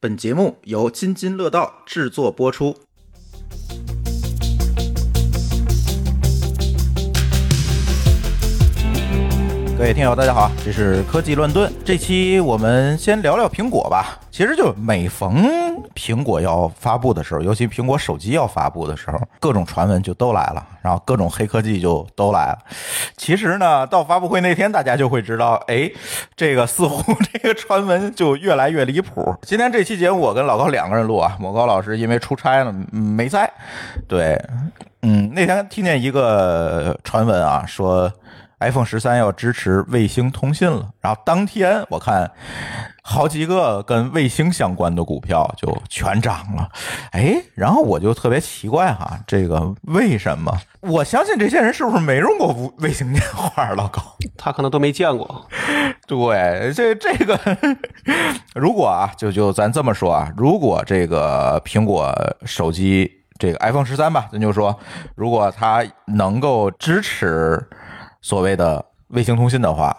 本节目由津津乐道制作播出。各位听友，大家好，这是科技乱炖。这期我们先聊聊苹果吧。其实就每逢苹果要发布的时候，尤其苹果手机要发布的时候，各种传闻就都来了，然后各种黑科技就都来了。其实呢，到发布会那天，大家就会知道，哎，这个似乎这个传闻就越来越离谱。今天这期节目我跟老高两个人录啊，某高老师因为出差了没在。对，嗯，那天听见一个传闻啊，说。iPhone 十三要支持卫星通信了，然后当天我看好几个跟卫星相关的股票就全涨了，哎，然后我就特别奇怪哈，这个为什么？我相信这些人是不是没用过卫星电话？老高，他可能都没见过。对，这这个，如果啊，就就咱这么说啊，如果这个苹果手机这个 iPhone 十三吧，咱就说，如果它能够支持。所谓的卫星通信的话，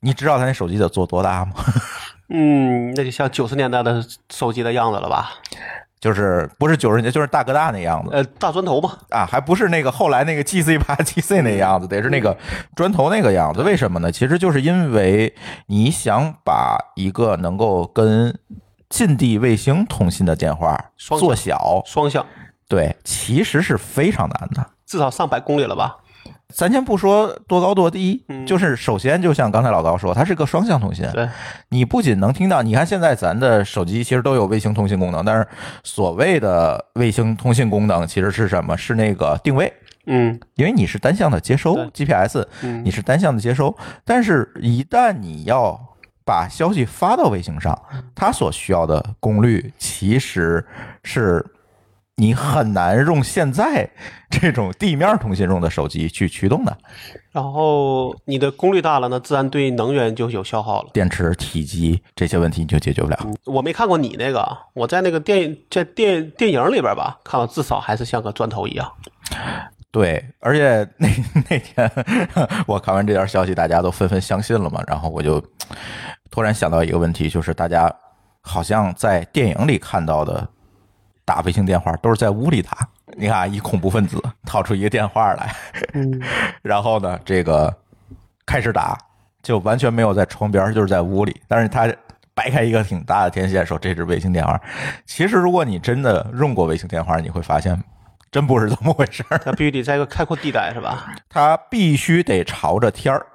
你知道他那手机得做多大吗？嗯，那就像九十年代的手机的样子了吧？就是不是九十年，就是大哥大那样子。呃，大砖头吧。啊，还不是那个后来那个 G C 八 G C 那样子，得是那个砖头那个样子。为什么呢？其实就是因为你想把一个能够跟近地卫星通信的电话做小双向，对，其实是非常难的，至少上百公里了吧。咱先不说多高多低，就是首先就像刚才老高说，它是个双向通信。对，你不仅能听到，你看现在咱的手机其实都有卫星通信功能，但是所谓的卫星通信功能其实是什么？是那个定位。嗯，因为你是单向的接收 GPS，你是单向的接收，但是一旦你要把消息发到卫星上，它所需要的功率其实是。你很难用现在这种地面通信用的手机去驱动的，然后你的功率大了，那自然对能源就有消耗了，电池体积这些问题你就解决不了。我没看过你那个，我在那个电影在电电影里边吧，看到至少还是像个砖头一样。对，而且那 那天我看完这条消息，大家都纷纷相信了嘛，然后我就突然想到一个问题，就是大家好像在电影里看到的。打卫星电话都是在屋里打，你看一恐怖分子 掏出一个电话来，然后呢，这个开始打，就完全没有在窗边，就是在屋里。但是他掰开一个挺大的天线，说这是卫星电话。其实如果你真的用过卫星电话，你会发现真不是这么回事儿。它必须得在一个开阔地带，是吧？它必须得朝着天儿，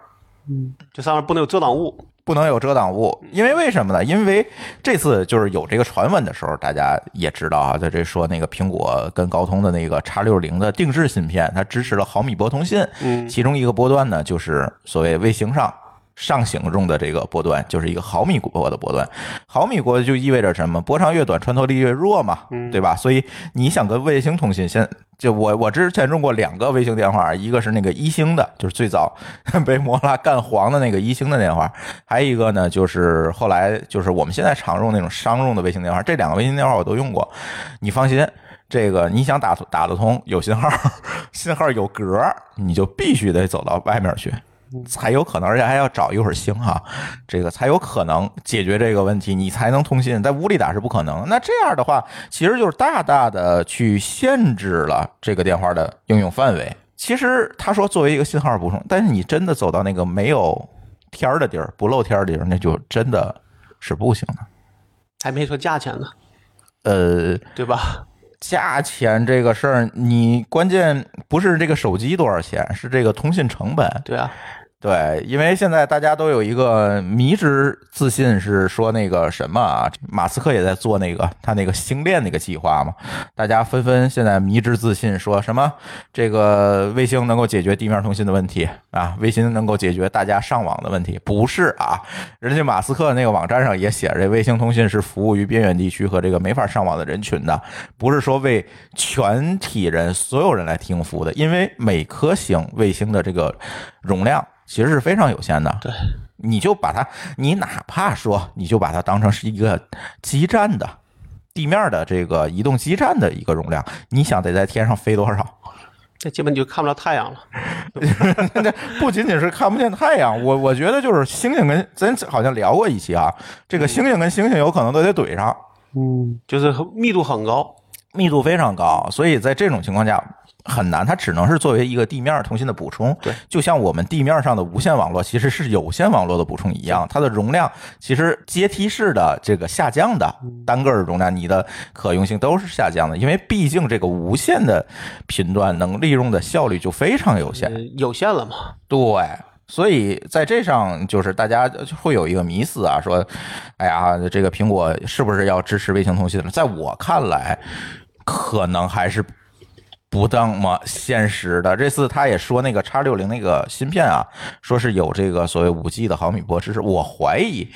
嗯，这上面不能有遮挡物。不能有遮挡物，因为为什么呢？因为这次就是有这个传闻的时候，大家也知道啊，在这说那个苹果跟高通的那个叉六零的定制芯片，它支持了毫米波通信，嗯，其中一个波段呢，就是所谓卫星上。上行中的这个波段就是一个毫米波的波段，毫米波就意味着什么？波长越短，穿透力越弱嘛，对吧？所以你想跟卫星通信，先就我我之前用过两个卫星电话，一个是那个一星的，就是最早 被摩拉干黄的那个一星的电话，还有一个呢，就是后来就是我们现在常用那种商用的卫星电话。这两个卫星电话我都用过，你放心，这个你想打打得通，有信号，信号有格，你就必须得走到外面去。才有可能，而且还要找一会儿星哈，这个才有可能解决这个问题，你才能通信。在屋里打是不可能。那这样的话，其实就是大大的去限制了这个电话的应用范围。其实他说作为一个信号补充，但是你真的走到那个没有天儿的地儿、不露天儿的地儿，那就真的是不行的。还没说价钱呢，呃，对吧？价钱这个事儿，你关键不是这个手机多少钱，是这个通信成本。对啊。对，因为现在大家都有一个迷之自信，是说那个什么啊，马斯克也在做那个他那个星链那个计划嘛，大家纷纷现在迷之自信，说什么这个卫星能够解决地面通信的问题啊，卫星能够解决大家上网的问题，不是啊，人家马斯克那个网站上也写着，这卫星通信是服务于边远地区和这个没法上网的人群的，不是说为全体人所有人来提供服务的，因为每颗星卫星的这个容量。其实是非常有限的，对，你就把它，你哪怕说，你就把它当成是一个基站的地面的这个移动基站的一个容量，你想得在天上飞多少？这基本就看不到太阳了。不仅仅是看不见太阳，我我觉得就是星星跟咱好像聊过一期啊，这个星星跟星星有可能都得怼上，嗯，就是密度很高。密度非常高，所以在这种情况下很难，它只能是作为一个地面通信的补充。对，就像我们地面上的无线网络其实是有线网络的补充一样，它的容量其实阶梯式的这个下降的，单个的容量你的可用性都是下降的，因为毕竟这个无线的频段能利用的效率就非常有限。呃有限了嘛？对，所以在这上就是大家会有一个迷思啊，说，哎呀，这个苹果是不是要支持卫星通信了？在我看来，可能还是不那么现实的。这次他也说那个叉六零那个芯片啊，说是有这个所谓五 G 的毫米波支持，我怀疑。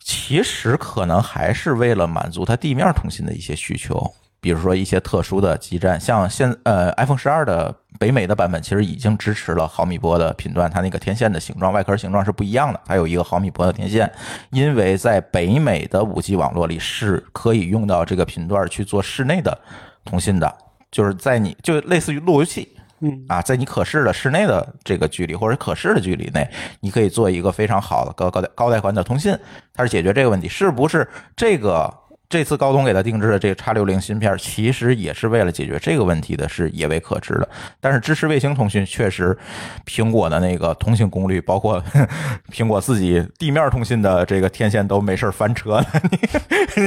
其实可能还是为了满足它地面通信的一些需求，比如说一些特殊的基站，像现呃 iPhone 十二的北美的版本其实已经支持了毫米波的频段，它那个天线的形状、外壳形状是不一样的，它有一个毫米波的天线，因为在北美的五 G 网络里是可以用到这个频段去做室内的通信的，就是在你就类似于路由器。嗯啊，在你可视的室内的这个距离或者可视的距离内，你可以做一个非常好的高高带高带宽的通信，它是解决这个问题。是不是这个这次高通给它定制的这个叉六零芯片，其实也是为了解决这个问题的，是也未可知的。但是支持卫星通讯，确实苹果的那个通信功率，包括 苹果自己地面通信的这个天线都没事儿翻车了，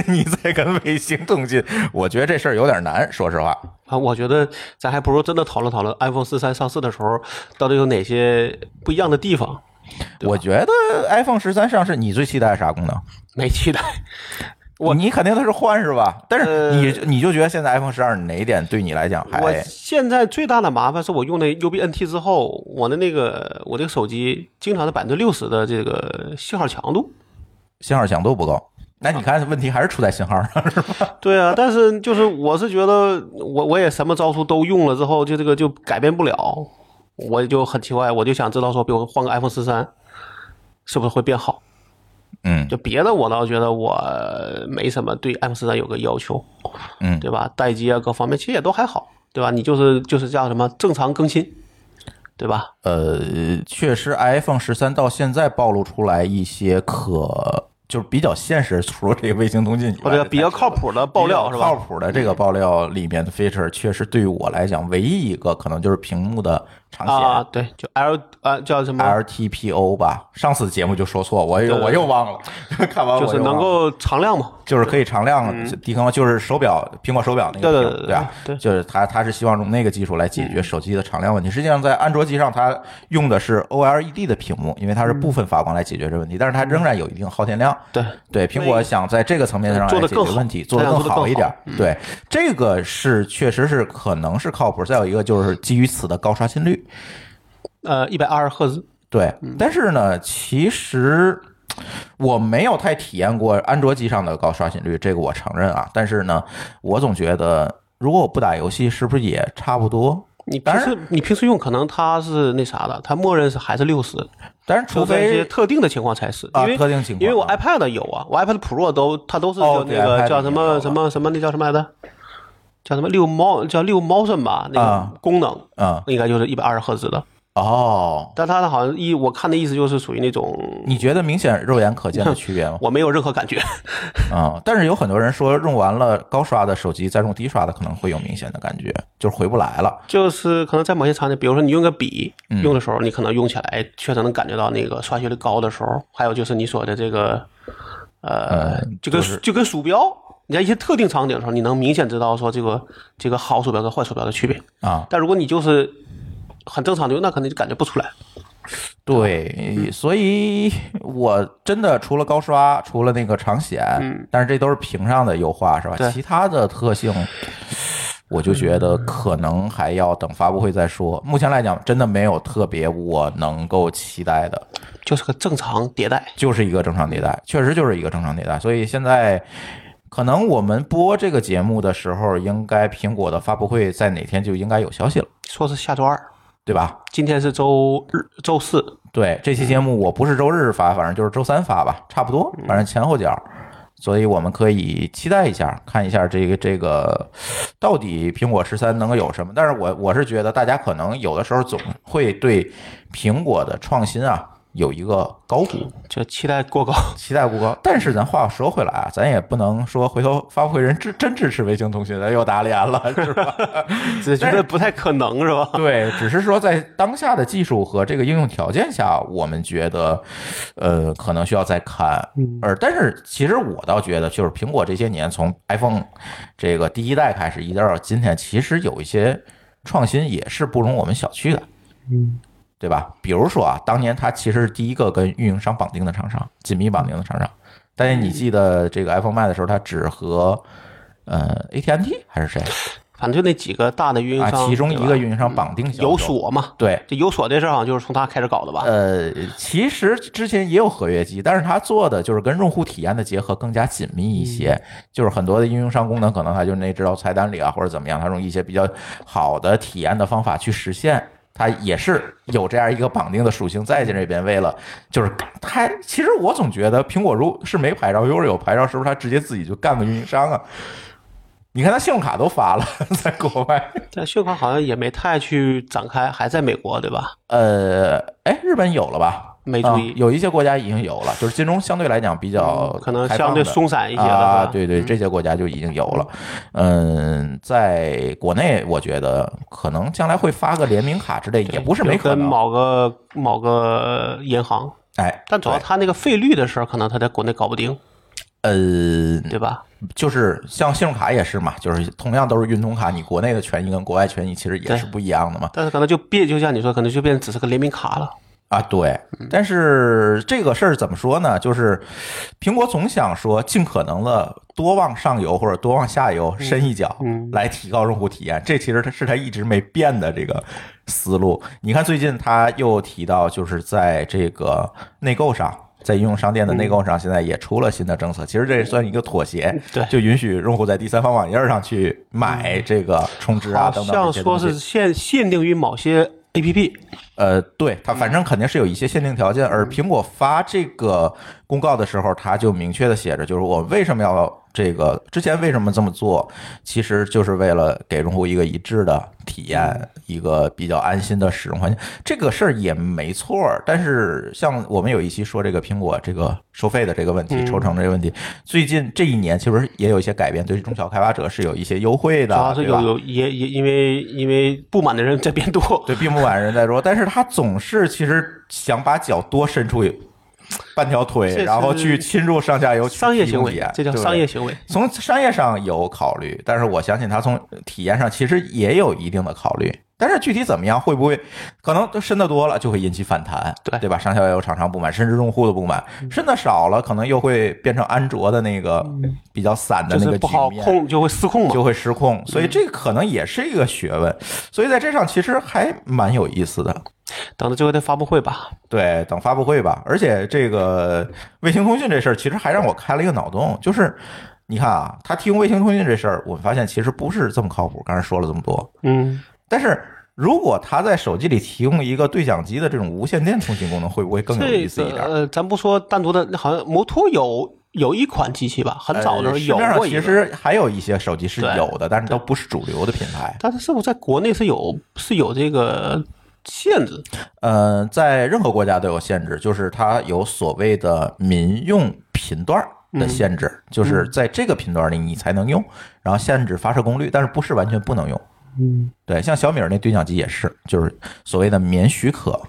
你 你再跟卫星通信，我觉得这事儿有点难，说实话。啊，我觉得咱还不如真的讨论讨论 iPhone 四三上市的时候到底有哪些不一样的地方。我觉得 iPhone 十三上市，你最期待啥功能？没期待，我你肯定都是换是吧？但是呃你你就觉得现在 iPhone 十二哪一点对你来讲还我现在最大的麻烦是我用的 UBNT 之后，我的那个我这个手机经常是百分之六十的这个信号强度。信号强度不够？那你看问题还是出在信号上是吧？对啊，但是就是我是觉得我我也什么招数都用了之后，就这个就改变不了，我就很奇怪，我就想知道说，比如换个 iPhone 十三，是不是会变好？嗯就别的我倒觉得我没什么对 iPhone 十三有个要求，嗯，对吧？待机啊各方面其实也都还好，对吧？你就是就是叫什么正常更新，对吧？呃，确实 iPhone 十三到现在暴露出来一些可就是比较现实，除了这个卫星通信以外的或者比较靠谱的爆料是靠？谱的这个爆料里面的 feature，确实对于我来讲，唯一一个可能就是屏幕的长显。啊，对，就 L 啊叫什么？LTPO 吧，上次节目就说错，我又我又忘了，看完我就是能够常亮嘛？就是可以常亮低空，就是手表苹果手表那个，对对对对吧？对就是它它是希望用那个技术来解决手机的常亮问题。实际上，在安卓机上，它用的是 OLED 的屏幕，因为它是部分发光来解决这个问题，但是它仍然有一定耗电量。对，对，苹果想在这个层面上来做的更好解决问题，做得它想做得更更好一点对，这个是确实是可能是靠谱。再有一个就是基于此的高刷新率。呃，一百二十赫兹，对，但是呢，其实我没有太体验过安卓机上的高刷新率，这个我承认啊。但是呢，我总觉得如果我不打游戏，是不是也差不多？你平时你平时用可能它是那啥的，它默认是还是六十，但是除除非一些特定的情况才是，啊因为特定情况因为我啊 iPad 有啊，我 iPad Pro 都它都是那个叫什么什么什么那叫什么来着？叫什么六猫叫六猫声吧？那啊个功能嗯应该就是一百二十赫兹的，哦，但它好像一我看的意思就是属于那种你觉得明显肉眼可见的区别吗？我没有任何感觉。啊、但是有很多人说用完了高刷的手机再用低刷的可能会有明显的感觉，就是回不来了。就是可能在某些场景，比如说你用个笔嗯用的时候，你可能用起来确实能感觉到那个刷新率高的时候。还有就是你说的这个，呃，嗯就跟就是就跟鼠标，你在一些特定场景的时候，你能明显知道说这个这个好鼠标跟坏鼠标的区别。啊，但如果你就是很正常的用，那可能就感觉不出来。对，所以我真的除了高刷，除了那个长显，但是这都是屏上的优化是吧？其他的特性，我就觉得可能还要等发布会再说。目前来讲，真的没有特别我能够期待的，就是个正常迭代，就是一个正常迭代，确实就是一个正常迭代。所以现在。可能我们播这个节目的时候，应该苹果的发布会在哪天就应该有消息了，说是下周二，对吧？今天是周日、周四，对，这期节目我不是周日发，反正就是周三发吧，差不多，反正前后脚。所以我们可以期待一下，看一下这个这个到底苹果十三能够有什么。但是我我是觉得大家可能有的时候总会对苹果的创新啊有一个高估，就期待过高。期待过高。但是咱话说回来啊，咱也不能说回头发布会人支真支持卫星通讯，咱又打脸了，是吧？只觉得不太可能是吧？对，只是说在当下的技术和这个应用条件下，我们觉得，呃，可能需要再看。而但是其实我倒觉得，就是苹果这些年从 iPhone 这个第一代开始，一直到今天，其实有一些创新也是不容我们小觑的。嗯，对吧？比如说啊，当年它其实是第一个跟运营商绑定的厂商，紧密绑定的厂商。但是你记得这个 iPhone 卖的时候，它只和呃 AT&T 还是谁反正就那几个大的运营商啊？商，其中一个运营商绑定有锁嘛？对，这有锁这事儿好像就是从他开始搞的吧？呃，其实之前也有合约机，但是它做的就是跟用户体验的结合更加紧密一些，就是很多的运营商功能可能它就内置到菜单里啊，或者怎么样，它用一些比较好的体验的方法去实现。它也是有这样一个绑定的属性在这边，为了就是它，其实我总觉得苹果如是没牌照，又是有牌照，是不是它直接自己就干个运营商啊？你看它信用卡都发了，在国外，但信用卡好像也没太去展开，还在美国对吧？呃，哎，日本有了吧？没注意啊有一些国家已经有了，就是金融相对来讲比较嗯可能相对松散一些的啊，对对，这些国家就已经有了。嗯，在国内，我觉得可能将来会发个联名卡之类，也不是没可能。跟某个某个银行，哎，但主要对他那个费率的事儿，可能他在国内搞不定，呃，对吧？就是像信用卡也是嘛，就是同样都是运通卡，你国内的权益跟国外权益其实也是不一样的嘛。但是可能就变，就像你说，可能就变成只是个联名卡了。啊，对，但是这个事儿怎么说呢？就是苹果总想说尽可能的多往上游或者多往下游伸一脚，嗯来提高用户体验。这其实它是它一直没变的这个思路。你看最近他又提到，就是在这个内购上。在应用商店的内购上，现在也出了新的政策。其实这也算一个妥协，嗯对就允许用户在第三方网页上去买这个充值啊等等像。说是限限定于某些 A P P，呃，对，它反正肯定是有一些限定条件，而苹果发这个公告的时候，它就明确的写着，就是我为什么要这个，之前为什么这么做，其实就是为了给用户一个一致的体验，一个比较安心的使用环境。这个事儿也没错儿，但是像我们有一期说这个苹果这个收费的这个问题，抽成这个问题，最近这一年其实也有一些改变，对中小开发者是有一些优惠的，主要是吧有有也也因为因为不满的人在变多，对，并不满人在说，但是他总是其实想把脚多伸出 半条腿，然后去侵入上下游商业行为这叫商业行为。从商业上有考虑，但是我相信他从体验上其实也有一定的考虑。但是具体怎么样，会不会可能深的多了就会引起反弹，对对吧？上下游厂商不满，甚至用户的不满；深的少了，可能又会变成安卓的那个比较散的那个就是不好。控，就会失控嘛。就会失控，所以这可能也是一个学问，所以在这上其实还蛮有意思的。等着最后的发布会吧。对，等发布会吧。而且这个卫星通讯这事儿，其实还让我开了一个脑洞，就是你看啊，他提供卫星通讯这事儿，我们发现其实不是这么靠谱。刚才说了这么多，嗯，但是如果他在手机里提供一个对讲机的这种无线电通信功能，会不会更有意思一点？个呃，咱不说单独的，好像摩托有有一款机器吧，很早的时候有过一个。实还有一些手机是有的，但是都不是主流的品牌。但是是不是在国内是有是有这个限制？呃，在任何国家都有限制，就是它有所谓的民用频段的限制，就是在这个频段里你才能用，然后限制发射功率，但是不是完全不能用。嗯，对，像小米儿那对讲机也是，就是所谓的免许可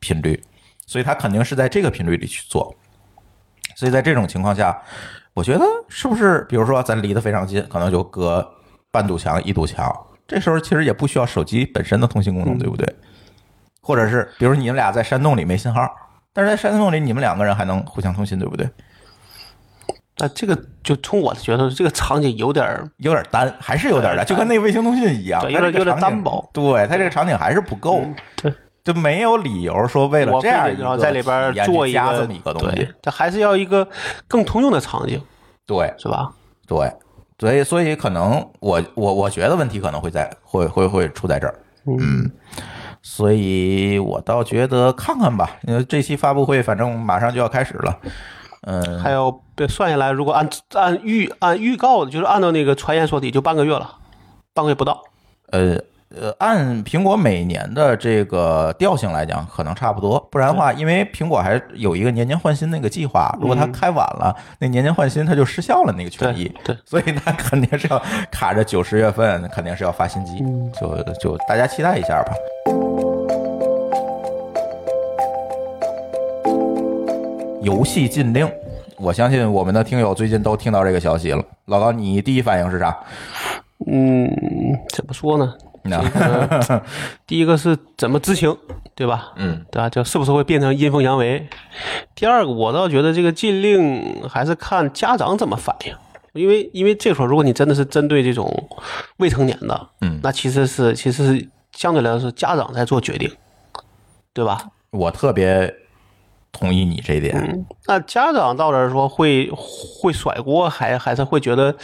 频率，所以它肯定是在这个频率里去做。所以在这种情况下，我觉得是不是，比如说咱离得非常近，可能就隔半堵墙、一堵墙，这时候其实也不需要手机本身的通信功能，对不对？或者是比如你们俩在山洞里没信号，但是在山洞里你们两个人还能互相通信，对不对？那这个就从我的觉得，这个场景有点儿有点单，还是有点单，就跟那个卫星通讯一样，有点有点单薄对，它这个场景还是不够。对，就没有理由说为了我这样然后在里边儿做一个去加这么一个东西对，，这还是要一个更通用的场景，对是吧？对，所以所以可能我我我觉得问题可能会在会会会出在这儿，嗯，所以我倒觉得看看吧，因为这期发布会反正马上就要开始了。嗯，还有对算下来，如果按按预按预告的，就是按照那个传言说的，就半个月了，半个月不到。呃呃，按苹果每年的这个调性来讲，可能差不多。不然的话，因为苹果还有一个年年换新那个计划，如果它开晚了，那年年换新它就失效了那个权益。对对所以它肯定是要卡着九十月份，肯定是要发新机，就就大家期待一下吧。游戏禁令，我相信我们的听友最近都听到这个消息了。老高，你第一反应是啥？嗯，怎么说呢？那第一个是怎么知情，对吧？嗯，对吧？就是不是会变成阴奉阳违？第二个，我倒觉得这个禁令还是看家长怎么反应，因为因为这时候如果你真的是针对这种未成年的，嗯那其实是其实是相对来说是家长在做决定，对吧？我特别同意你这一点。嗯，那家长到这儿说会会甩锅，还还是会觉得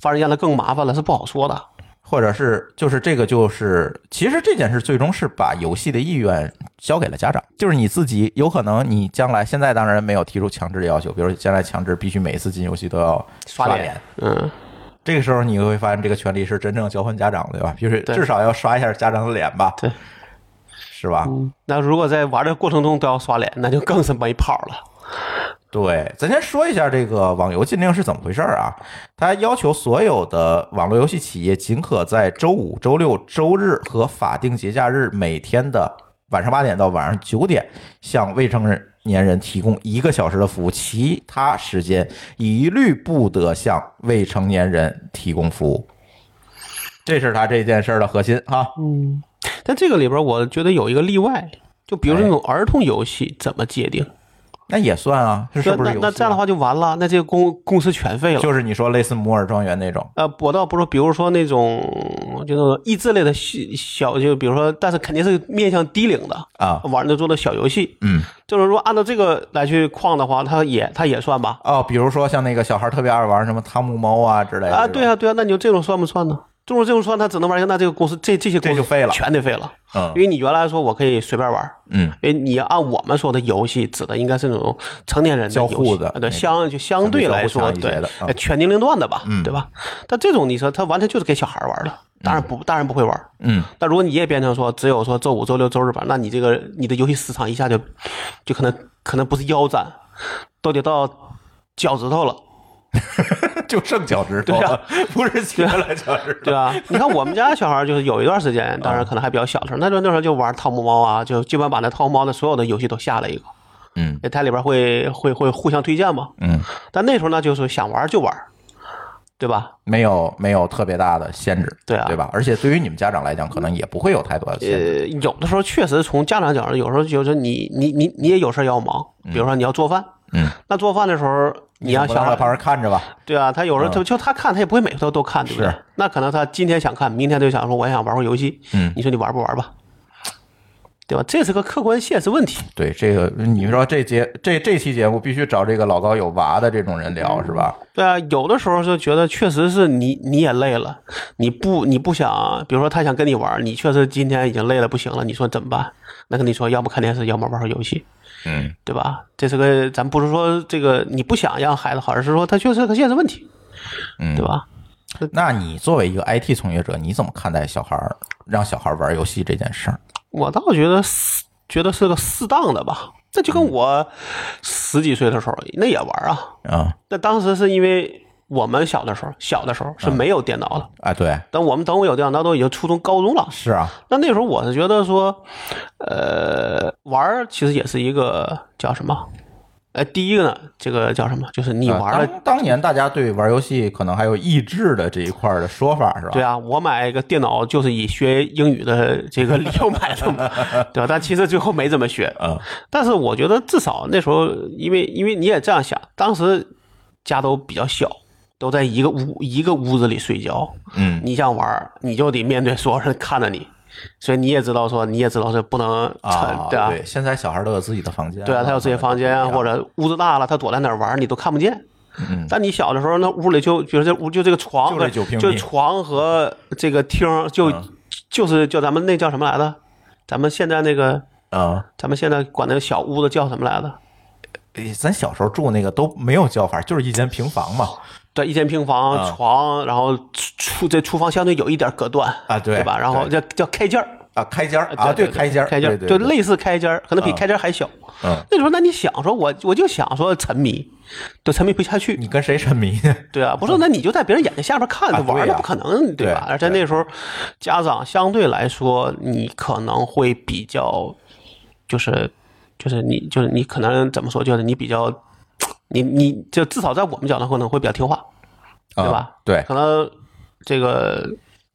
反而让他更麻烦了，是不好说的。或者是就是这个就是，其实这件事最终是把游戏的意愿交给了家长，就是你自己有可能你将来现在当然没有提出强制的要求，比如将来强制必须每一次进游戏都要刷脸，嗯，这个时候你会发现这个权利是真正交还家长的，对吧？就是至少要刷一下家长的脸吧，对，是吧？那如果在玩的过程中都要刷脸，那就更是没跑了。对，咱先说一下这个网游禁令是怎么回事儿啊？它要求所有的网络游戏企业仅可在周五、周六、周日和法定节假日每天的晚上八点到晚上九点向未成年人提供一个小时的服务，其他时间一律不得向未成年人提供服务。这是它这件事儿的核心哈。但这个里边，我觉得有一个例外，就比如说那种儿童游戏怎么界定？那也算啊，是那不是啊？那那这样的话就完了，那这个公公司全废了。就是你说类似摩尔庄园那种，呃，我倒不是说，比如说那种就那种益智类的小小，就比如说，但是肯定是面向低龄的啊玩的做的小游戏。嗯，就是说按照这个来去框的话，它也它也算吧？哦，比如说像那个小孩特别爱玩什么汤姆猫啊之类的啊，对啊，对啊，那你就这种算不算呢？这种这种说，那只能玩一个，那这个公司这这些公司就废了全得废了。嗯因为你原来说我可以随便玩，嗯，因为你按我们说的游戏，指的应该是那种成年人的游戏啊对，相就相对来说，对全年龄段的吧，对吧？但这种你说他完全就是给小孩玩的，当然不，当然不会玩。嗯，但如果你也变成说只有说周五、周六、周日吧，那你这个你的游戏时长一下就就可能可能不是腰斩，都得到脚趾头了。就剩脚趾头对了，不是切了脚趾头。对吧？你看我们家小孩就是有一段时间，当然可能还比较小的时候，那时候那时候就玩汤姆猫啊，就基本把那汤姆猫的所有的游戏都下了一个。嗯，它里边会会会互相推荐嘛。嗯，但那时候呢，就是想玩就玩，对吧？没有没有特别大的限制，对啊对吧？而且对于你们家长来讲，可能也不会有太多的限制。呃，有的时候确实从家长角度，有时候就是你你你你也有事儿要忙，比如说你要做饭，嗯，那做饭的时候你让小孩旁边看着吧？对啊，他有时候嗯就就他看，他也不会每次都都看，对不对是？那可能他今天想看，明天就想说我也想玩会儿游戏，嗯你说你玩不玩吧？对吧？这是个客观现实问题。对这个，你说这节这这期节目必须找这个老高有娃的这种人聊，是吧？对啊，有的时候就觉得确实是你你也累了，你不你不想，比如说他想跟你玩，你确实今天已经累了不行了，你说怎么办？那跟你说，要么看电视，要么玩会儿游戏，嗯，对吧？这是个咱不是说这个你不想让孩子好，而是说他确实是个现实问题，嗯对吧？那你作为一个 IT 从业者，你怎么看待小孩儿让小孩儿玩游戏这件事儿？我倒觉得是觉得是个适当的吧，这就跟我十几岁的时候那也玩啊，啊那当时是因为我们小的时候小的时候是没有电脑的，啊，对，等我们等我有电脑，那都已经初中高中了。是啊，那那时候我是觉得说，呃，玩儿其实也是一个叫什么？呃，第一个呢，这个叫什么？就是你啊玩了，当当年大家对玩游戏可能还有益智的这一块的说法，是吧？对啊，我买一个电脑就是以学英语的这个理由买的嘛，对吧？但其实最后没怎么学。嗯，但是我觉得至少那时候，因为因为你也这样想，当时家都比较小，都在一个屋一个屋子里睡觉，嗯，你想玩儿，你就得面对所有人看着你，所以你也知道说，你也知道是不能啊，对啊，对，现在小孩都有自己的房间，对啊，他有自己房间或者屋子大了，他躲在哪儿玩儿你都看不见。嗯，但你小的时候，那屋里就比如这屋就这个床，就床和这个厅儿就、嗯就是叫咱们那叫什么来着？咱们现在那个啊，咱们现在管那个小屋子叫什么来着？诶咱小时候住那个都没有叫法，就是一间平房嘛。对，一间平房、啊床，然后厨这厨房相对有一点隔断啊对对吧？然后对叫叫开间儿啊，开间儿啊，对开间儿，开间儿对对，就类似开间儿，可能比啊开间儿还小。嗯，那时候，那你想说，我我就想说沉迷，就沉迷不下去。你跟谁沉迷呢？对啊，不是，那你就在别人眼睛下边看啊着玩儿，对呀那不可能，对吧？而且那时候家长相对来说，你可能会比较，就是就是你就是你可能怎么说，就是你比较，你你就至少在我们角度可能会比较听话，对吧啊？对，可能这个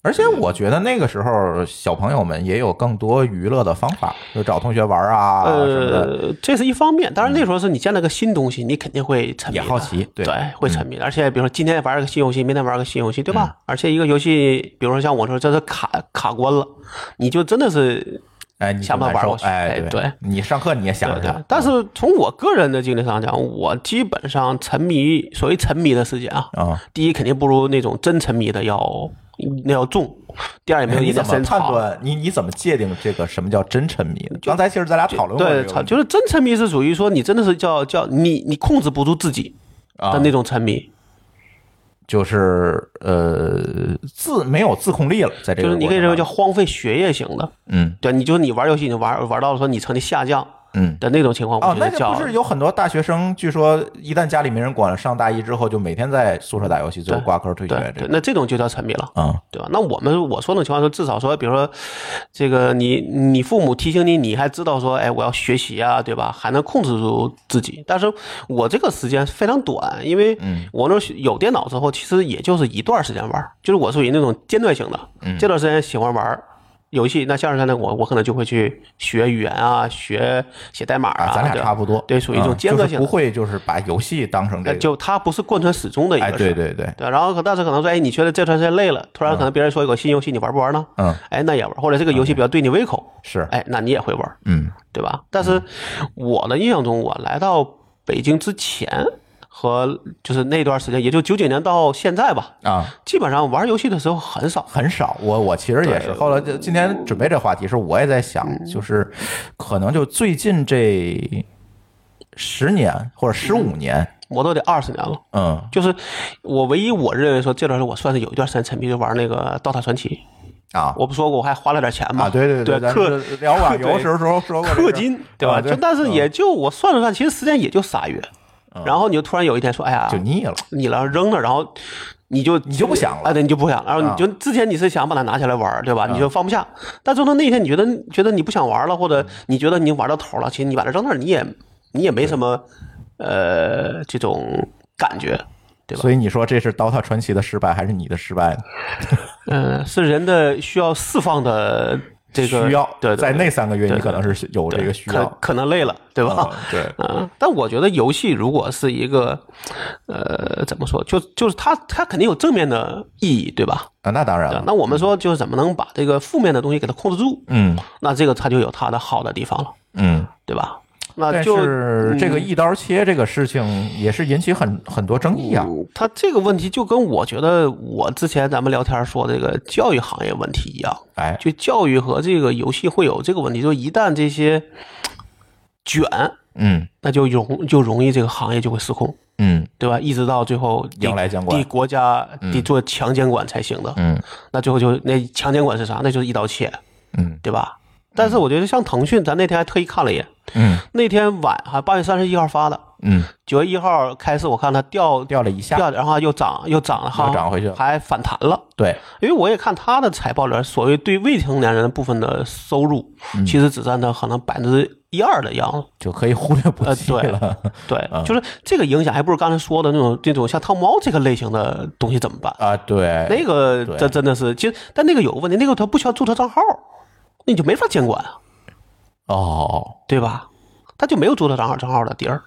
而且我觉得那个时候小朋友们也有更多娱乐的方法，就找同学玩啊。呃，这是一方面。当然那时候是你见了个新东西，你肯定会沉迷，也好奇对嗯会沉迷的。而且比如说今天玩个新游戏，明天玩个新游戏，对吧？而且一个游戏，比如说像我说这是卡卡关了，你就真的是哎，你下班玩过去哎，哎对你上课你也想对着但是从我个人的经历上讲，我基本上沉迷，所谓沉迷的时间啊，啊，第一肯定不如那种真沉迷的要那要重，第二也没有你。怎么判断？你你怎么界定这个什么叫真沉迷呢？刚才其实咱俩讨论过对就是真沉迷是属于说你真的是叫叫你你控制不住自己啊的那种沉迷，就是呃自没有自控力了，在这个就是你可以认为叫荒废学业型的。嗯对，你就你玩游戏，你玩玩到了说你成绩下降嗯嗯。的那种情况，哦我，觉得叫那个不是有很多大学生，据说一旦家里没人管了，上大一之后就每天在宿舍打游戏，最后挂科退学对。那这种就叫沉迷了。嗯对吧？那我们我说那种情况说，至少说，比如说，这个你你父母提醒你，你还知道说，哎，我要学习啊，对吧？还能控制住自己。但是我这个时间非常短，因为我那有电脑之后，其实也就是一段时间玩，就是我属于那种间断性的，这段时间喜欢玩。游戏，那像是现在我我可能就会去学语言啊，学写代码啊，咱俩差不多，对，属于一种嗯间隔性不会就是把游戏当成这就它不是贯穿始终的一哎，个事。对对对，对，然后可但是可能说，哎，你觉得这段时间累了，突然可能别人说有个新游戏，你玩不玩呢？嗯，哎，那也玩，或者这个游戏比较对你胃口，是，哎，那你也会玩，嗯对吧？但是我的印象中，我来到北京之前和就是那段时间，也就九九年到现在吧，啊，基本上玩游戏的时候很少。很少。我我其实也是，后来就今天准备这话题时，候，我也在想，就是可能就最近这十年或者十五年，我都得二十年了，嗯就是我唯一我认为说这段时间我算是有一段时间沉迷，就玩那个《DOTA 传奇》。啊我不说过我还花了点钱吗？啊，对对对，咱氪是聊网游时候说说过氪金，对吧？就但是也就我算了算，其实时间也就仨月。然后你就突然有一天说，哎呀，就腻了，腻了扔了，然后你就你就不想了。哎，对，你就不想了，然后你就之前你是想把它拿起来玩，对吧？你就放不下，但最后那一天你觉得觉得你不想玩了，或者你觉得你玩到头了，其实你把它扔那儿，你也你也没什么呃这种感觉，对吧？所以你说这是《DOTA 传奇》的失败，还是你的失败呢？嗯，是人的需要释放的这个需要对，对在那三个月，你可能是有这个需可要，可能累了，对吧？嗯对，嗯，但我觉得游戏如果是一个，呃，怎么说，就就是它它肯定有正面的意义，对吧？啊，那当然了，那我们说就是怎么能把这个负面的东西给它控制住，嗯那这个它就有它的好的地方了，嗯。对吧？那就是这个一刀切这个事情也是引起很很多争议啊。嗯它这个问题就跟我觉得我之前咱们聊天说这个教育行业问题一样，哎，就教育和这个游戏会有这个问题，就一旦这些卷，嗯那就容就容易这个行业就会失控。嗯对吧？一直到最后得迎来监管得国家得做强监管才行的。嗯那最后就那强监管是啥？那就是一刀切，嗯对吧？但是我觉得像腾讯，咱那天还特意看了一眼，嗯。那天晚还八月三十一号发的，嗯，九月一号开始我看它掉掉了一下，掉，然后又涨又涨了，又涨回去了。还反弹了。对，因为我也看他的财报里，所谓对未成年人的部分的收入，嗯。其实只占到可能百分之一二的样子。就可以忽略不计呃对了 对，就是这个影响，还不如刚才说的那种这种像汤猫这个类型的东西怎么办？啊。对，那个这真的是，其实但那个有个问题，那个他不需要注册账号，那你就没法监管啊，哦，对吧？他就没有注册账号账号的地儿，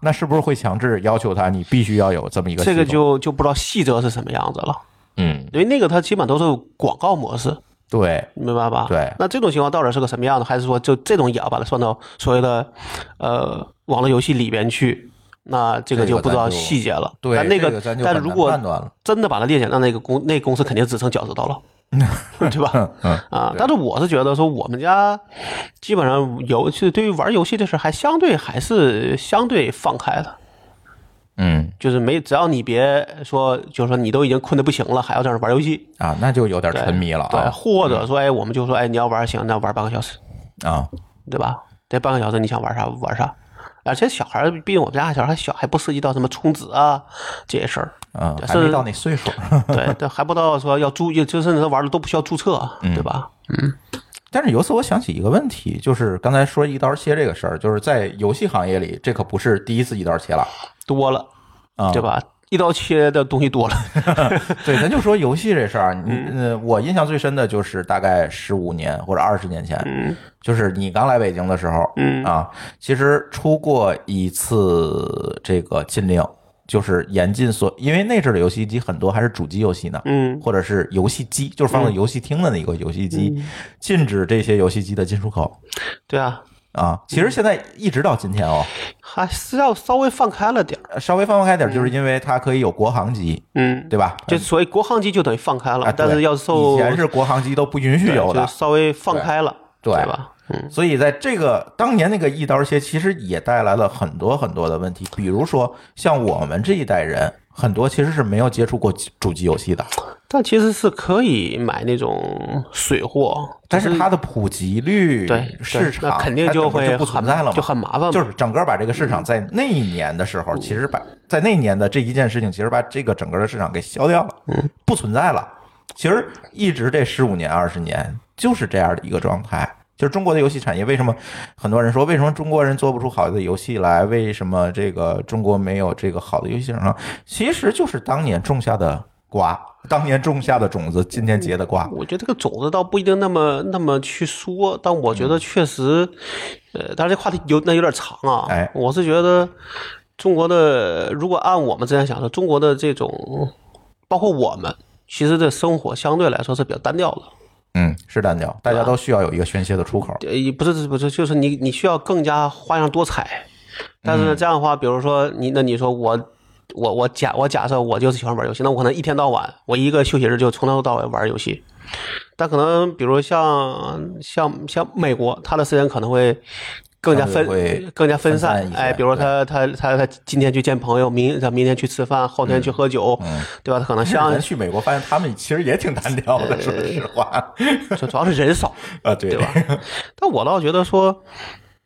那是不是会强制要求他你必须要有这么一个？这个就就不知道细则是什么样子了。嗯，因为那个它基本都是广告模式，对，你明白吧？对那这种情况到底是个什么样的？还是说就这种也要把它算到所谓的呃网络游戏里边去？那这个就不知道细节了。对但那个但是如果真的把它列进，那那个公那公司肯定只剩脚趾头了。对吧？嗯啊，但是我是觉得说，我们家基本上游，戏对于玩游戏这事还相对还是相对放开的，嗯就是没只要你别说，就是说你都已经困得不行了，还要在那玩游戏，啊，那就有点沉迷了对，啊或者说，哎，我们就说，哎，你要玩行，那玩半个小时，啊对吧？这半个小时你想玩啥玩啥。而且小孩儿，毕竟我们家小孩还小，还不涉及到什么充值啊这些事儿，啊，还没到那岁数。对，对还不到说要注，就甚至玩的都不需要注册，嗯对吧？嗯但是由此我想起一个问题，就是刚才说一刀切这个事儿，就是在游戏行业里，这可不是第一次一刀切了多了，啊，对？吧？一刀切的东西多了，对，咱就说游戏这事儿，你嗯。呃，我印象最深的就是大概十五年或者二十年前，就是你刚来北京的时候，嗯。啊，其实出过一次这个禁令，就是严禁所，因为那阵儿的游戏机很多还是主机游戏呢，嗯。或者是游戏机，就是放在游戏厅的那个游戏机，嗯。禁止这些游戏机的进出口。对啊，啊。其实现在一直到今天哦，还是要稍微放开了点儿，稍微放开点儿，就是因为它可以有国行机，嗯，对吧？就所以国行机就等于放开了，啊，但是要受以前是国行机都不允许有的就，稍微放开了，对对吧？嗯，所以在这个当年那个一刀切，其实也带来了很多很多的问题，比如说像我们这一代人，很多其实是没有接触过主机游戏的，但其实是可以买那种水货，但是它的普及率、对对市场那肯定就会就不存在了嘛，就很麻烦嘛，就是整个把这个市场在那一年的时候，其实把在那一年的这一件事情，其实把这个整个的市场给消掉了，嗯不存在了。其实一直这十五年、二十年就是这样的一个状态。就是中国的游戏产业，为什么很多人说为什么中国人做不出好的游戏来？为什么这个中国没有这个好的游戏市场？其实就是当年种下的瓜，当年种下的种子，今天结的瓜。我觉得这个种子倒不一定那么那么去说，但我觉得确实，呃，但是这话题有那有点长啊。哎我是觉得中国的，如果按我们之前想的，中国的这种，包括我们，其实这生活相对来说是比较单调的。嗯，是单调，大家都需要有一个宣泄的出口。呃，不是不是，就是你你需要更加花样多彩。但是呢，这样的话，比如说你，那你说我。我我假我假设我就是喜欢玩游戏，那我可能一天到晚，我一个休息日就从头到尾玩游戏。但可能比如像像像美国，他的时间可能会更加分对更加分散哎，比如他他他他今天去见朋友，明他明天去吃饭，后天去喝酒，对吧？他可能像去美国发现他们其实也挺单调的，说实话。主主要是人少，啊，对对吧？但我倒觉得说，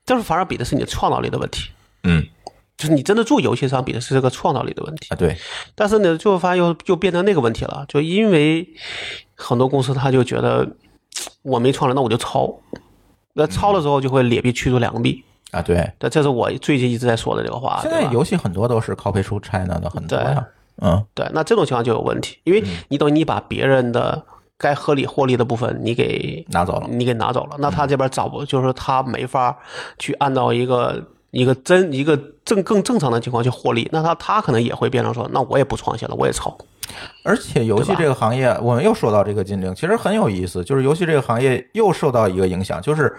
就是反而比的是你创造力的问题。嗯就是你真的做游戏上比的是这个创造力的问题，啊，对，但是呢，最后发现又又变成那个问题了，就因为很多公司他就觉得我没创造，那我就抄，那抄的时候就会劣币驱逐良币，啊，对。这这是我最近一直在说的这个话。现在对游戏很多都是 copy 出 China 的，很多呀。嗯，对，那这种情况就有问题，因为你等于你把别人的该合理获利的部分你给拿走了。你给拿走了，那他这边找不，就是他没法去按照一个一个真一个正更正常的情况去获利，那他他可能也会变成说，那我也不创新了，我也抄。而且游戏这个行业，我们又说到这个禁令，其实很有意思，就是游戏这个行业又受到一个影响，就是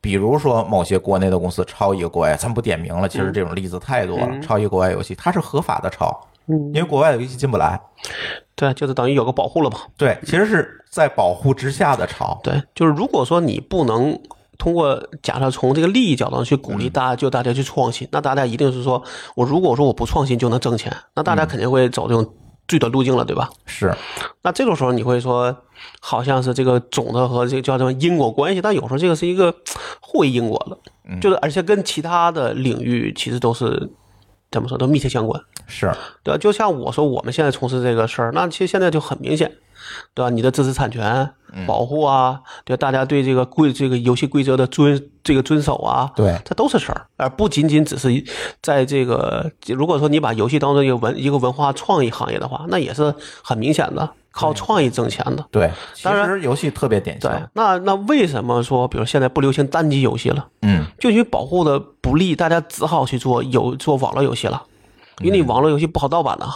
比如说某些国内的公司抄一个国外，咱不点名了，其实这种例子太多了，抄一个国外游戏，它是合法的抄，因为国外的游戏进不来。对，就是等于有个保护了嘛。对，其实是在保护之下的抄。对，就是如果说你不能通过假设从这个利益角度上去鼓励大家，就大家去创新，那大家一定是说我如果说我不创新就能挣钱，那大家肯定会走这种最短路径了，对吧？是，那这种时候你会说，好像是这个总的和这个叫什么因果关系，但有时候这个是一个互为因果的，就是而且跟其他的领域其实都是怎么说都密切相关，是，对吧？就像我说我们现在从事这个事儿，那其实现在就很明显，对吧？你的知识产权保护啊，对大家对这个规这个游戏规则的遵这个遵守啊，对，这都是事儿，而不仅仅只是在这个，如果说你把游戏当做一个文一个文化创意行业的话，那也是很明显的靠创意挣钱的。对，当然游戏特别典型对。，那那为什么说，比如现在不流行单机游戏了？嗯，就因为保护的不利，大家只好去做有做网络游戏了，因为你网络游戏不好盗版呐、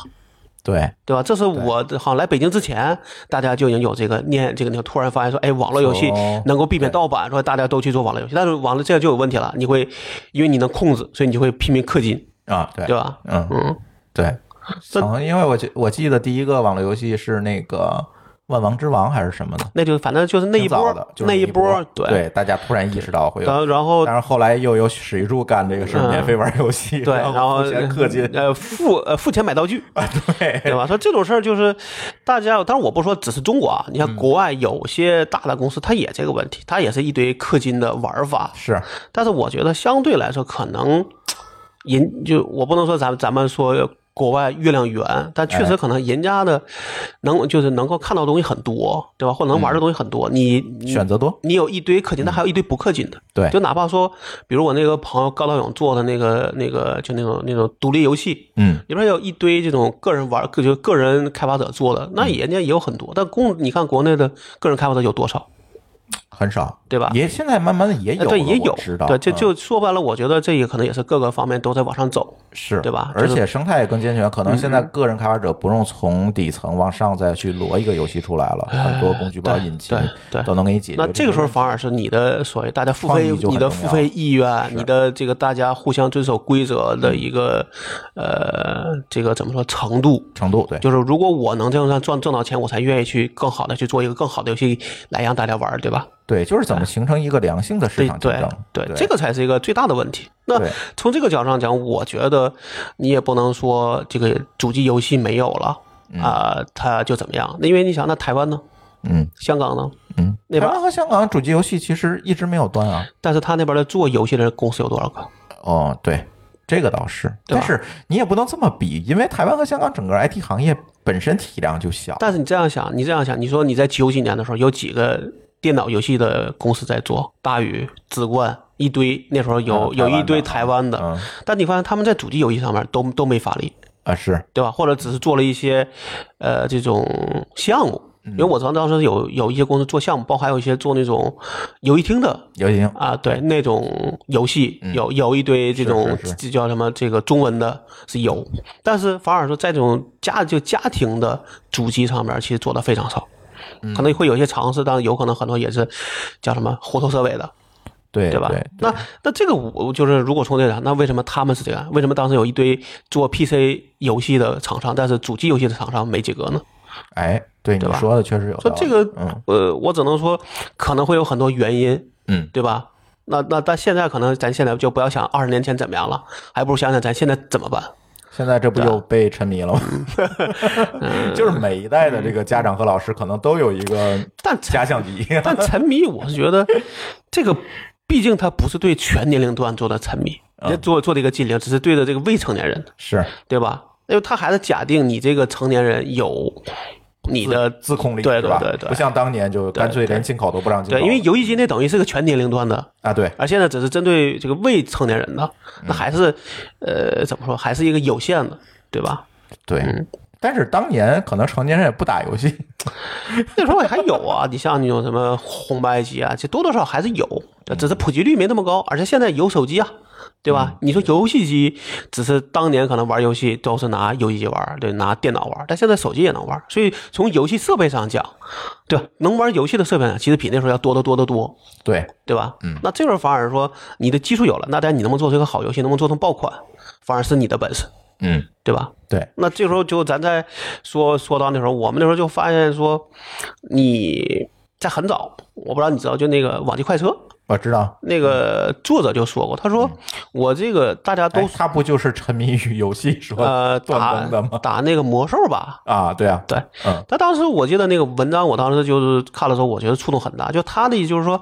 对，对吧？这是我好像来北京之前，大家就已经有这个念这个，你突然发现说，哎，网络游戏哦能够避免盗版，说大家都去做网络游戏，但是网络这样就有问题了，你会因为你能控制，所以你就会拼命氪金，啊，对，对吧？嗯，嗯，对。这嗯，因为我记我记得第一个网络游戏是那个万王之王还是什么的，那就反正就是那一波的，就是一波，对大家突然意识到会有然后然后但是后来又有史玉柱干这个事免费玩游戏，对，然后氪金，呃付呃付钱买道具，对对吧？说这种事儿就是大家，当然我不说只是中国啊，你嗯看国外有些大的公司，它也这个问题，它也是一堆氪金的玩法，是但是我觉得相对来说，可能人就我不能说咱们咱们说。国外月亮圆，但确实可能人家的能就是能够看到东西很多，对吧？或者能玩的东西很多，你你选择多，你有一堆氪金，但还有一堆不氪金的。对就哪怕说，比如我那个朋友高道勇做的那个那个就那种那种独立游戏，嗯，里边有一堆这种个人玩个就个人开发者做的，嗯那人家也有很多。但公你看国内的个人开发者有多少？很少，对吧也现在慢慢的也有对，也有知道，对，这嗯就说白了，我觉得这也可能也是各个方面都在往上走。是对吧而且生态也更健全，可能现在个人开发者不用从底层往上再去摞一个游戏出来了，很多工具包引擎对对都能给你解决。那这个时候反而是你的所谓大家付费你的付费意愿，你的这个大家互相遵守规则的一个呃这个怎么说程度。程度对，就是如果我能这样赚挣到钱，我才愿意去更好的去做一个更好的游戏来让大家玩，对吧？对，就是怎么形成一个良性的市对对场竞争。对，这个才是一个最大的问题。那从这个角度上讲，我觉得你也不能说这个主机游戏没有了啊、它就怎么样？那因为你想，那台湾呢？嗯香港呢？嗯，那边台湾和香港主机游戏其实一直没有断啊。但是他那边的做游戏的公司有多少个？哦，对，这个倒是，但是你也不能这么比，因为台湾和香港整个 IT 行业本身体量就小。但是你这样想，你这样想，你说你在九几年的时候有几个电脑游戏的公司在做？大宇、紫冠一堆，那时候有、嗯有一堆台台湾的，嗯但你发现他们在主机游戏上面都都没发力，啊是，对吧？或者只是做了一些呃这种项目。嗯。因为我知道当时有有一些公司做项目，包括还有一些做那种游戏厅的游戏厅。啊，对那种游戏有有一堆这种这叫什么这个中文的是有，但是反而说在这种家就家庭的主机上面，其实做的非常少，嗯可能会有一些尝试，但有可能很多也是叫什么虎头蛇尾的，对对吧？对，那那这个我就是如果从这个，那为什么他们是这样？为什么当时有一堆做 PC 游戏的厂商，但是主机游戏的厂商没几个呢？哎，对你说的确实有。说这个，嗯呃，我只能说可能会有很多原因，嗯，对吧？那那但现在可能咱现在就不要想二十年前怎么样了，还不如想想咱现在怎么办。现在这不又被沉迷了吗？嗯 就是每一代的这个家长和老师可能都有一个但假想敌。但沉迷，我是觉得这个，毕竟它不是对全年龄段做的沉迷，做做的一个禁令，只是对着这个未成年人，是对吧？因为他还是假定你这个成年人有你的自控力，对是吧对对对不像当年就干脆连进口都不让进口。对，因为游戏机那等于是个全年龄段的，啊，对，而现在只是针对这个未成年人的，那还是呃怎么说，还是一个有限的，对吧？对。嗯但是当年可能成年人也不打游戏，那时候还有啊，你像那种什么红白机啊，这多多少少还是有，只是普及率没那么高。而且现在有手机啊，对吧？你说游戏机，只是当年可能玩游戏都是拿游戏机玩，对，拿电脑玩，但现在手机也能玩。所以从游戏设备上讲，对吧？能玩游戏的设备上，其实比那时候要多得多得多。对，对吧？嗯，那这时候反而说你的基础有了，那但你能不能做出一个好游戏，能不能做成爆款，反而是你的本事，嗯，对吧？对，那这时候就咱再说说到那时候，我们那时候就发现说，你在很早，我不知道你知道，就那个网际快车我知道。那个作者就说过，他说我这个大家都哎他不就是沉迷于游戏说呃断打更的吗？打那个魔兽吧，啊，对啊，对，嗯，他当时我记得那个文章，我当时就是看了之后，我觉得触动很大。就他的意思就是说，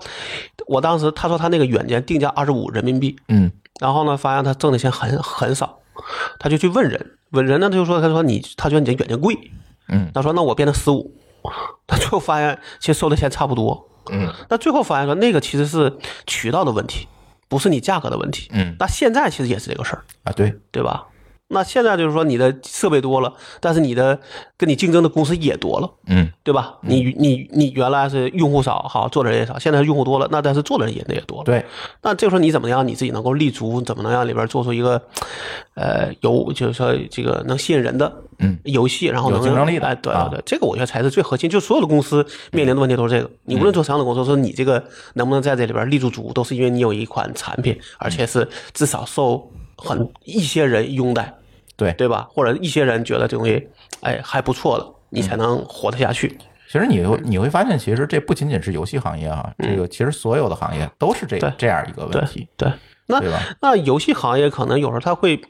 我当时他说他那个软件定价二十五人民币，嗯然后呢，发现他挣的钱很很少，他就去问人，问人呢，他就说，他说你，他觉得你这软件贵，嗯他说那我变成十五，他最后发现其实收的钱差不多，嗯那最后发现说那个其实是渠道的问题，不是你价格的问题。嗯那现在其实也是这个事儿，啊，对，对吧？那现在就是说你的设备多了，但是你的跟你竞争的公司也多了，嗯对吧？你你你原来是用户少，好做的人也少，现在用户多了，那但是做的人也也多了。对，那这个时候你怎么样你自己能够立足？怎么能让里边做出一个，呃，有就是说这个能吸引人的嗯游戏，然后能有竞争力的哎，对啊对对，这个我觉得才是最核心。就所有的公司面临的问题都是这个。你无论做什么样的工作，说你这个能不能在这里边立住足，都是因为你有一款产品，而且是至少受很一些人拥戴，对对吧？或者一些人觉得这东西哎还不错了，你才能活得下去。其实你会你会发现，其实这不仅仅是游戏行业啊，这个其实所有的行业都是这嗯这样一个问题，对，那对吧？那游戏行业可能有时候它会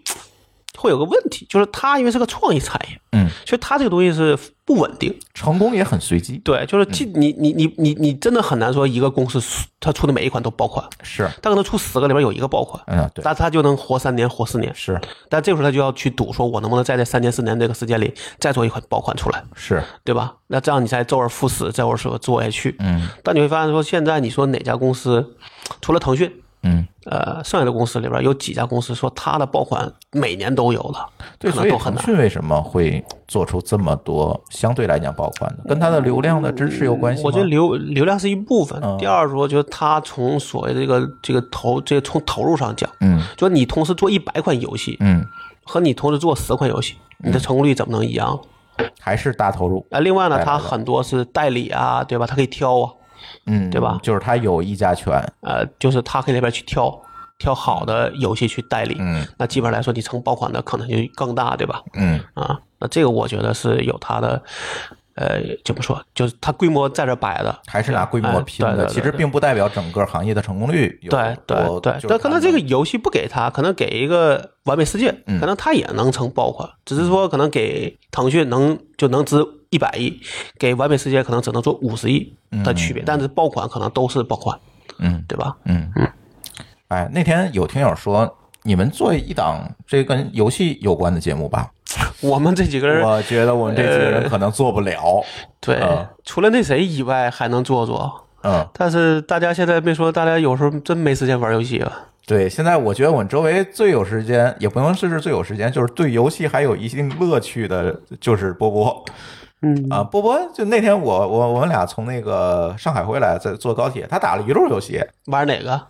会有个问题，就是它因为是个创意产业，嗯，所以它这个东西是不稳定。成功也很随机，对，就是既你你你你你真的很难说一个公司它出的每一款都爆款，是，它可能出十个里边有一个爆款，嗯，对，但它就能活三年活四年。是。但这个时候他就要去赌，说我能不能在这三年四年这个时间里再做一款爆款出来，是，对吧？那这样你才周而复始，周而说做下去。嗯。但你会发现说，现在你说哪家公司，除了腾讯，嗯，呃，剩下的公司里边有几家公司说它的爆款每年都有了，对，可所以腾能都很难。讯为什么会做出这么多相对来讲爆款的？跟它的流量的支持有关系吗？我觉得流流量是一部分，嗯第二说就是它从所谓的这个这个投这个从投入上讲，嗯就是你同时做一百款游戏嗯，和你同时做十款游戏，你的成功率怎么能一样？还是大投入，啊，另外呢，它很多是代理啊，对吧？它可以挑啊，嗯，对吧？就是他有议价权，呃，就是他可以那边去挑挑好的游戏去代理，嗯。那基本上来说，你成爆款的可能就更大，对吧？嗯。啊，那这个我觉得是有它的，呃，怎么说，就是它规模在这摆的，还是拿规模哎拼的，对对对其实并不代表整个行业的成功率有对对对，但可能这个游戏不给他，可能给一个完美世界，嗯。可能他也能成爆款，只是说可能给腾讯能就能值一百亿，给完美世界可能只能做五十亿的区别，但是爆款可能都是爆款，嗯对吧？嗯嗯，哎，那天有听友说。你们做一档这跟游戏有关的节目吧？我们这几个人，我觉得我们这几个人可能做不了。对嗯，除了那谁以外还能做做，嗯，但是大家现在别说，大家有时候真没时间玩游戏了。对，现在我觉得我们周围最有时间，也不能说是最有时间，就是对游戏还有一定乐趣的，就是波波。嗯啊，波波就那天我我我们俩从那个上海回来，在坐高铁，他打了一路游戏，玩哪个？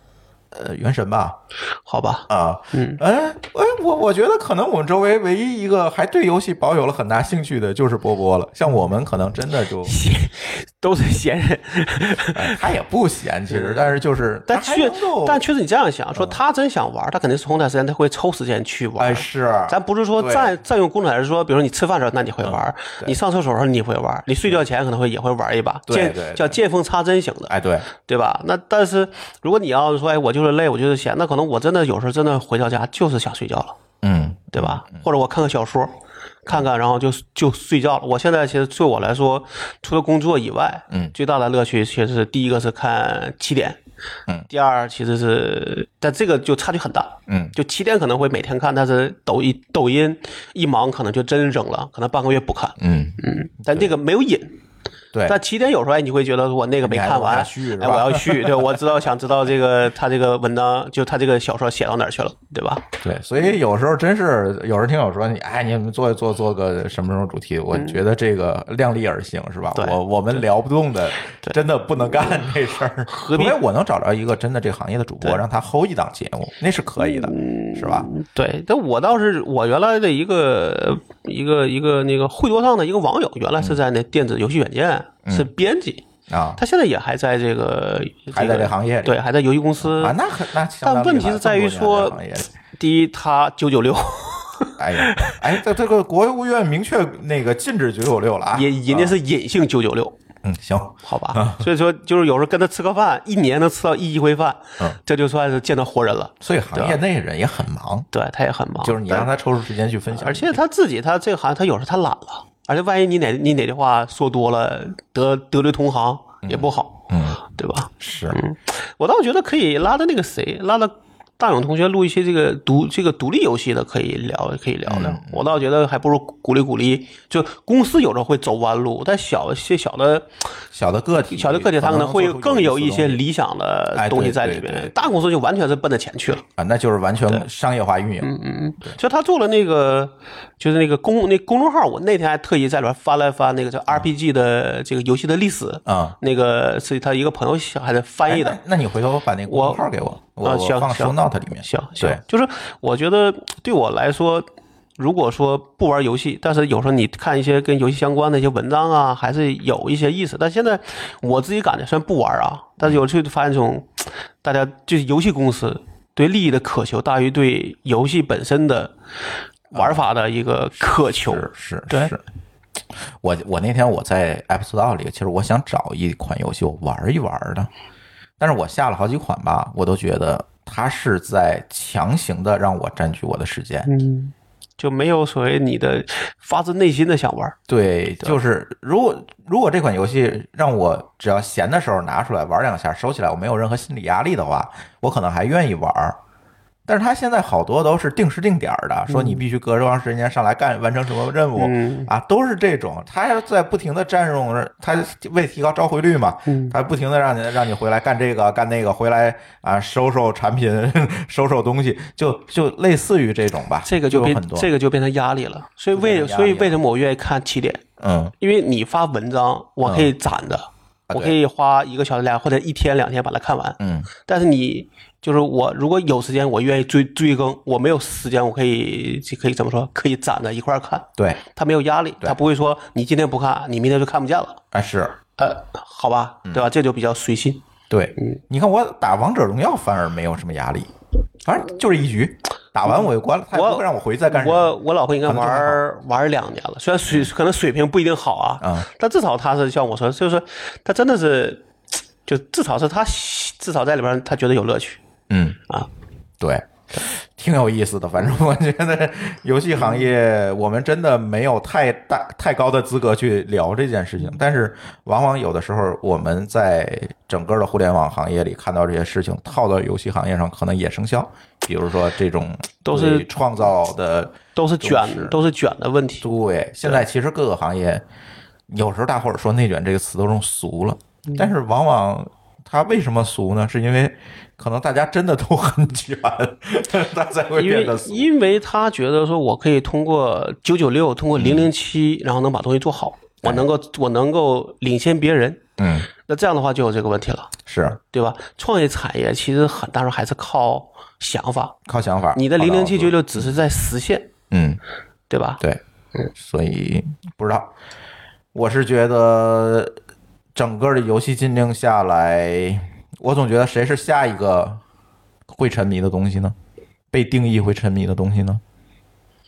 呃，原神吧，好吧，啊，嗯，哎哎，我我觉得可能我们周围唯一一个还对游戏保有了很大兴趣的就是波波了，像我们可能真的就，闲 都是闲人，哎他也不闲，其实，但是就是，但确但确实你这样想，说他真想玩，他肯定是空段时间他会抽时间去玩。哎是，咱不是说占占用工作，而是说，比如你吃饭的时候，那你会玩；你上厕所的时候你会玩；你睡觉前可能会也会玩一把，见叫见缝插针型的，哎对，对吧？那但是如果你要是说，哎，我就是累，我就是闲，那可能我真的有时候真的回到家就是想睡觉了，嗯对吧？或者我看看小说，看看然后就就睡觉了。我现在其实对我来说，除了工作以外，嗯最大的乐趣其实是第一个是看起点，嗯，第二其实是，但这个就差距很大，嗯就起点可能会每天看，但是抖音抖音一忙可能就真扔了，可能半个月不看，嗯，嗯，但这个没有瘾。对，但起点有时候哎，你会觉得我那个没看完哎，我要续，对，我知道 想知道这个他这个文章，就他这个小说写到哪儿去了，对吧？对，所以有时候真是有人听我说你，哎，你们做做做个什么什么主题，我觉得这个量力而行，是吧？对我我们聊不动的，真的不能干这事儿。除必非我能找着一个真的这个行业的主播，对让他 hold 一档节目，那是可以的，是吧？对，但我倒是我原来的一个一个一个那个会多上的一个网友，原来是在那电子游戏软件是编辑，啊，他现在也还在这个还在这个行业里对，还在游戏公司啊，那很那但问题是在于说第一，他九九六 哎呀，哎，这这个国务院明确那个禁止九九六了啊，也人家是隐性九九六，嗯行，好吧？所以说就是有时候跟他吃个饭，一年能吃到一回饭，嗯这就算是见到活人了。所以行业内人也很忙，对他也很忙，就是你让他抽出时间去分享，而且他自己，他这个行业，他有时候他懒了，而且万一你哪你哪句话说多了，得得罪同行也不好，嗯对吧？是，我倒觉得可以拉到那个谁，拉着大勇同学录一些这个独这个独立游戏的，可以聊，可以聊聊。嗯我倒觉得还不如鼓励鼓励，就公司有时候会走弯路，但小些小的小的个体，小的个体，他可能会更有一些理想的哎东西在里面。大公司就完全是奔着钱去了。啊，那就是完全商业化运营。嗯嗯嗯，就他做了那个，就是那个公那公众号，我那天还特意在里边翻了翻那个叫 RPG 的这个游戏的历史，啊，那个是他一个朋友写还在翻译的哎。那那你回头把那个公众号给我，我啊我放行行 show note 里面。行行对，就是我觉得对我来说，如果说不玩游戏，但是有时候你看一些跟游戏相关的一些文章啊，还是有一些意思。但现在我自己感觉，虽然不玩啊，但是有时候发现这种大家就是游戏公司对利益的渴求大于对游戏本身的玩法的一个渴求。是是对是，我我那天我在 App Store 里，其实我想找一款游戏我玩一玩的，但是我下了好几款吧，我都觉得它是在强行的让我占据我的时间。嗯，就没有所谓你的发自内心的想玩。对，就是如果如果这款游戏让我只要闲的时候拿出来玩两下，收起来，我没有任何心理压力的话，我可能还愿意玩。但是他现在好多都是定时定点的，说你必须隔多长时间上来干完成什么任务嗯啊，都是这种。他要在不停的占用，他为提高召回率嘛，嗯他不停的让你让你回来干这个干那个，回来啊收收产品，收收东西，就就类似于这种吧。这个就变很多这个就变成压力了。所以为所以为什么我愿意看起点？嗯因为你发文章，我可以攒的，我可以花一个小时俩或者一天两天把它看完。嗯但是你就是我，如果有时间，我愿意追追更；我没有时间，我可以可以怎么说？可以攒着一块儿看。对，他没有压力，他不会说你今天不看，你明天就看不见了。啊是。呃，好吧，嗯对吧？这就比较随心。对，你看我打王者荣耀反而没有什么压力，反正就是一局，打完我就关了，我不会让我回去再干什么。我我老婆应该玩玩两年了，虽然水可能水平不一定好啊，嗯但至少她是像我说，就是她真的是，就至少是她至少在里边儿她觉得有乐趣嗯，啊。对，挺有意思的。反正我觉得游戏行业我们真的没有太大太高的资格去聊这件事情，但是往往有的时候我们在整个的互联网行业里看到这些事情，套到游戏行业上可能也生效。比如说这种都是创造的都是卷都是，卷的问题。对，现在其实各个行业，有时候大伙儿说内卷这个词都用俗了，但是往往它为什么俗呢？是因为可能大家真的都很卷，它才会因为变得俗。因为他觉得说我可以通过九九六，通过零零七，然后能把东西做好，我能够我能够领先别人。嗯，那这样的话就有这个问题了，是对吧？创业产业其实很大时候还是靠想法，靠想法。你的零零七九，六只是在实现，嗯，对吧？对，所以不知道，我是觉得整个的游戏禁令下来，我总觉得谁是下一个会沉迷的东西呢？被定义会沉迷的东西呢？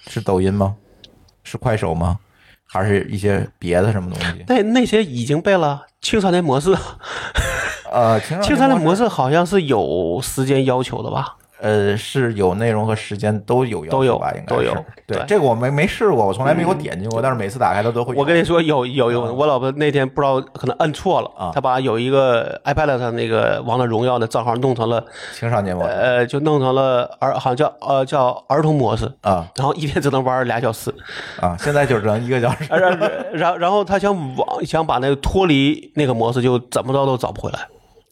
是抖音吗？是快手吗？还是一些别的什么东西？那那些已经被了青少年模式，呃，青青少年模式式好像是有时间要求的吧？呃是有内容和时间都有要都有求吧？应该是都有对这个我没没试过，我从来没有点进过，但是每次打开它都会。我跟你说，有有有，我老婆那天不知道可能摁错了啊，她把有一个 iPad 上那个王者荣耀的账号弄成了青少年模式呃，就弄成了儿，好像叫呃叫儿童模式，啊然后一天只能玩俩小时，啊，现在就只能一个小时。然然然后他想往想把那个脱离那个模式，就怎么着都找不回来。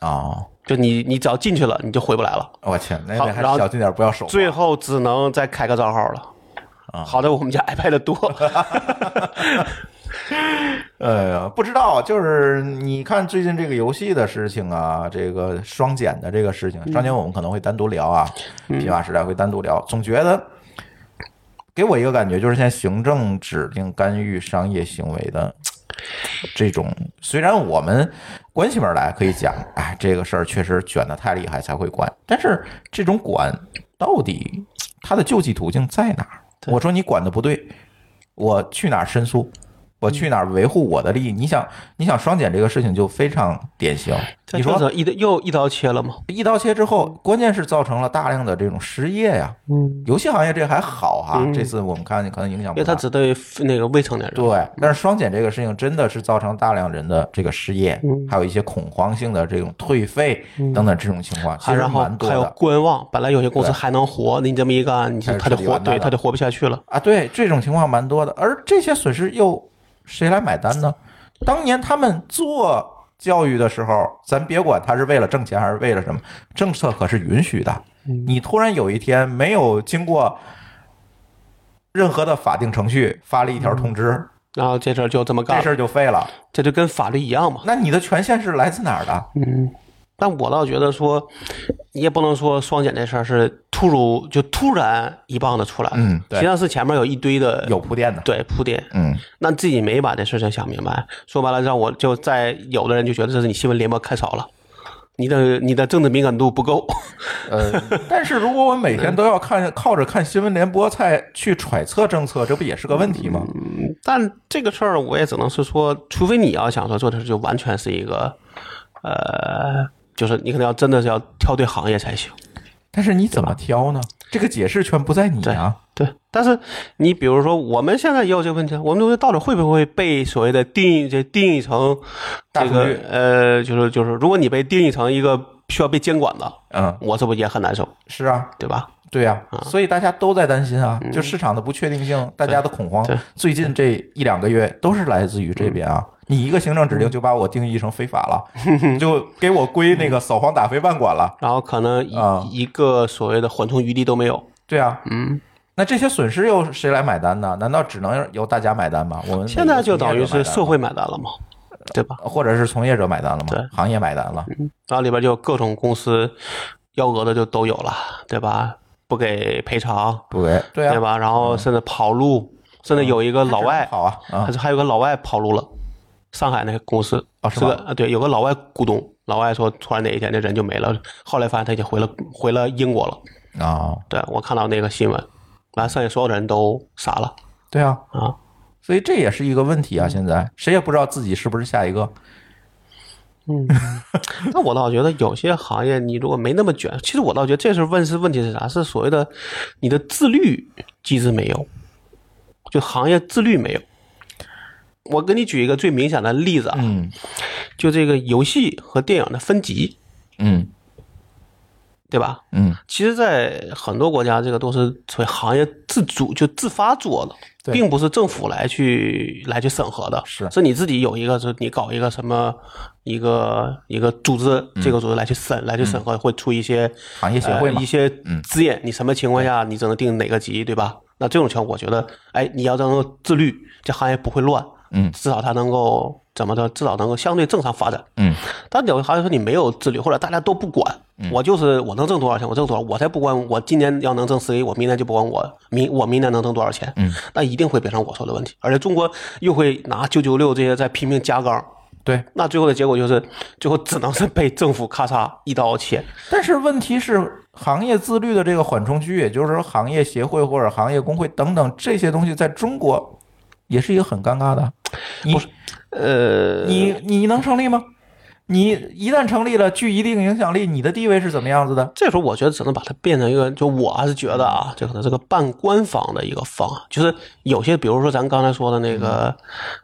哦，就你你只要进去了，你就回不来了，我天，那好然后得还小心点，不要手。最后只能再开个账号了。啊好在我们家 iPad 多，哎呀，不知道，就是你看最近这个游戏的事情啊，这个双减的这个事情，双减我们可能会单独聊啊，皮马时代会单独聊。总觉得给我一个感觉，就是现在行政指令干预商业行为的这种，虽然我们关起门来可以讲，哎，这个事儿确实卷的太厉害才会管，但是这种管到底它的救济途径在哪儿？我说你管的不对，我去哪儿申诉？我去哪儿维护我的利益？你想，你想双减这个事情就非常典型。你说这一刀又一刀切了吗？一刀切之后，关键是造成了大量的这种失业呀。嗯，游戏行业这还好哈，这次我们看可能影响不大。因为它只对那个未成年人。对，但是双减这个事情真的是造成大量人的这个失业，还有一些恐慌性的这种退费等等这种情况，其实蛮多的还有观望，本来有些公司还能活，你这么一干，你他就活，对他就活不下去了。啊。对，这种情况蛮多的，而这些损失又谁来买单呢？当年他们做教育的时候，咱别管他是为了挣钱还是为了什么，政策可是允许的。你突然有一天没有经过任何的法定程序发了一条通知，然后这事儿就这么干这事，儿就废了。这就跟法律一样嘛。那你的权限是来自哪儿的？嗯，但我倒觉得说，你也不能说双减这事儿是突如就突然一棒子出来，嗯对实际上是前面有一堆的有铺垫的。对铺垫，嗯，那自己没把这事情想明白，说白了让我就在有的人就觉得这是你新闻联播看少了，你的你的政治敏感度不够。呃，但是如果我每天都要看靠着看新闻联播才去揣测政策，这不也是个问题吗？但这个事儿我也只能是说，除非你要想说做的就完全是一个，呃，就是你可能要真的是要挑对行业才行。但是你怎么挑呢？这个解释权不在你啊。对，但是你比如说，我们现在也有这个问题，我们东西到底会不会被所谓的定义这定义成这个呃，就是就是，如果你被定义成一个需要被监管的，嗯，我这不也很难受？是啊，对吧？对呀，所以大家都在担心啊，就市场的不确定性，大家的恐慌，最近这一两个月都是来自于这边啊。你一个行政指令就把我定义成非法了，就给我归那个扫黄打非办管了，然后可能一一个所谓的缓冲余地都没有。对啊，嗯，那这些损失由谁来买单呢？难道只能由大家买单吗？我们现在就等于是社会买单了吗？对吧？或者是从业者买单了吗？对，行业买单了。然后里边就各种公司幺蛾子就都有了，对吧？不给赔偿，不给，对啊，对吧？然后甚至跑路，甚至有一个老外跑啊，还是还有个老外跑路了。上海那个公司啊，是个啊，对，有个老外股东，老外说突然哪一天那人就没了，后来发现他已经回了回了英国了啊。对我看到那个新闻，完剩下所有的人都傻了。对啊啊，所以这也是一个问题啊！现在谁也不知道自己是不是下一个。嗯，那我倒觉得有些行业你如果没那么卷，其实我倒觉得这是问是问题是啥？是所谓的你的自律机制没有，就行业自律没有。我给你举一个最明显的例子啊，嗯，就这个游戏和电影的分级，嗯，对吧？嗯，其实，在很多国家，这个都是属于行业自主就自发做的，并不是政府来去来去审核的，是是你自己有一个，是你搞一个什么一个一个组织，这个组织来去审来去审核，会出一些行业协会一些字眼，你什么情况下你只能定哪个级，对吧？那这种情况，我觉得，哎，你要能够自律，这行业不会乱。嗯，至少它能够怎么着？至少能够相对正常发展。嗯，但有的行业说你没有自律，或者大家都不管，我就是我能挣多少钱，我挣多少，我才不管。我今年要能挣十个亿，我明年就不管我明我明年能挣多少钱。嗯，那一定会变成我说的问题。而且中国又会拿九九六这些在拼命加杠。对，那最后的结果就是最后只能是被政府咔嚓一刀切。但是问题是，行业自律的这个缓冲区，也就是说行业协会或者行业工会等等这些东西，在中国也是一个很尴尬的。你呃，你你能成立吗？你一旦成立了，具一定影响力，你的地位是怎么样子的？这时候我觉得只能把它变成一个，就我还是觉得啊，这可能是个半官方的一个方案。就是有些，比如说咱刚才说的那个，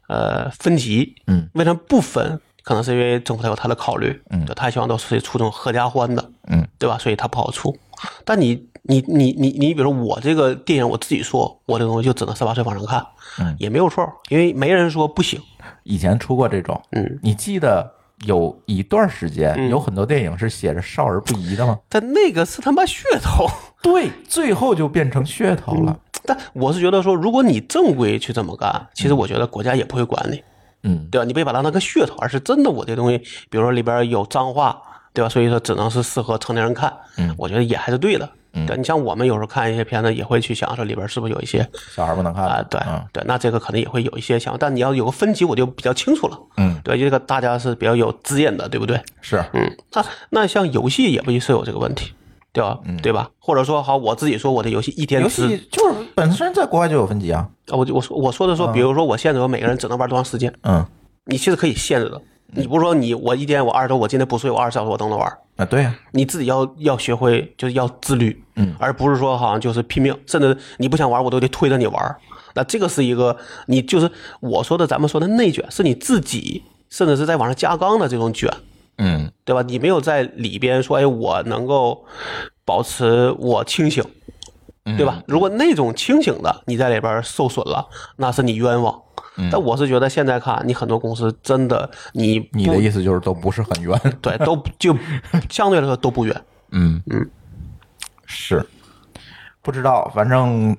呃，分级，嗯，为什么不分？可能是因为政府他有他的考虑，嗯，他希望都是出这种合家欢的，嗯，对吧？所以他不好出。但你你你你你，比如说我这个电影，我自己说，我这个东西就只能十八岁往上看，嗯，也没有错，因为没人说不行。以前出过这种，嗯，你记得有一段时间有很多电影是写着少儿不宜的吗？但那个是他妈噱头，对，最后就变成噱头了。但我是觉得说，如果你正规去这么干，其实我觉得国家也不会管你，嗯，对吧？你别把它当个噱头，而是真的我这东西，比如说里边有脏话，对吧？所以说只能是适合成年人看，嗯，我觉得也还是对的。嗯，对你像我们有时候看一些片子，也会去想说里边是不是有一些小孩不能看啊？对嗯对，那这个可能也会有一些想，但你要有个分级，我就比较清楚了。嗯，对，这个大家是比较有资源的，对不对？是，嗯，那那像游戏也不是有这个问题，对吧？嗯对吧？或者说好，我自己说我的游戏一天嗯游戏就是本身在国外就有分级啊。啊，我就我说我说的说，比如说我限制我每个人只能玩多长时间，嗯，你其实可以限制的。你不是说你我一天我二十多，我今天不睡，我二十小时我都能玩。啊，对呀，你自己要要学会，就是要自律，嗯，而不是说好像就是拼命，甚至你不想玩，我都得推着你玩。那这个是一个你就是我说的咱们说的内卷，是你自己甚至是在往上加杠的这种卷，嗯对吧？你没有在里边说，哎，我能够保持我清醒，对吧？如果那种清醒的你在里边受损了，那是你冤枉。但我是觉得现在看你很多公司真的你你的意思就是都不是很冤。对都就相对来说都不冤。嗯嗯，是，不知道，反正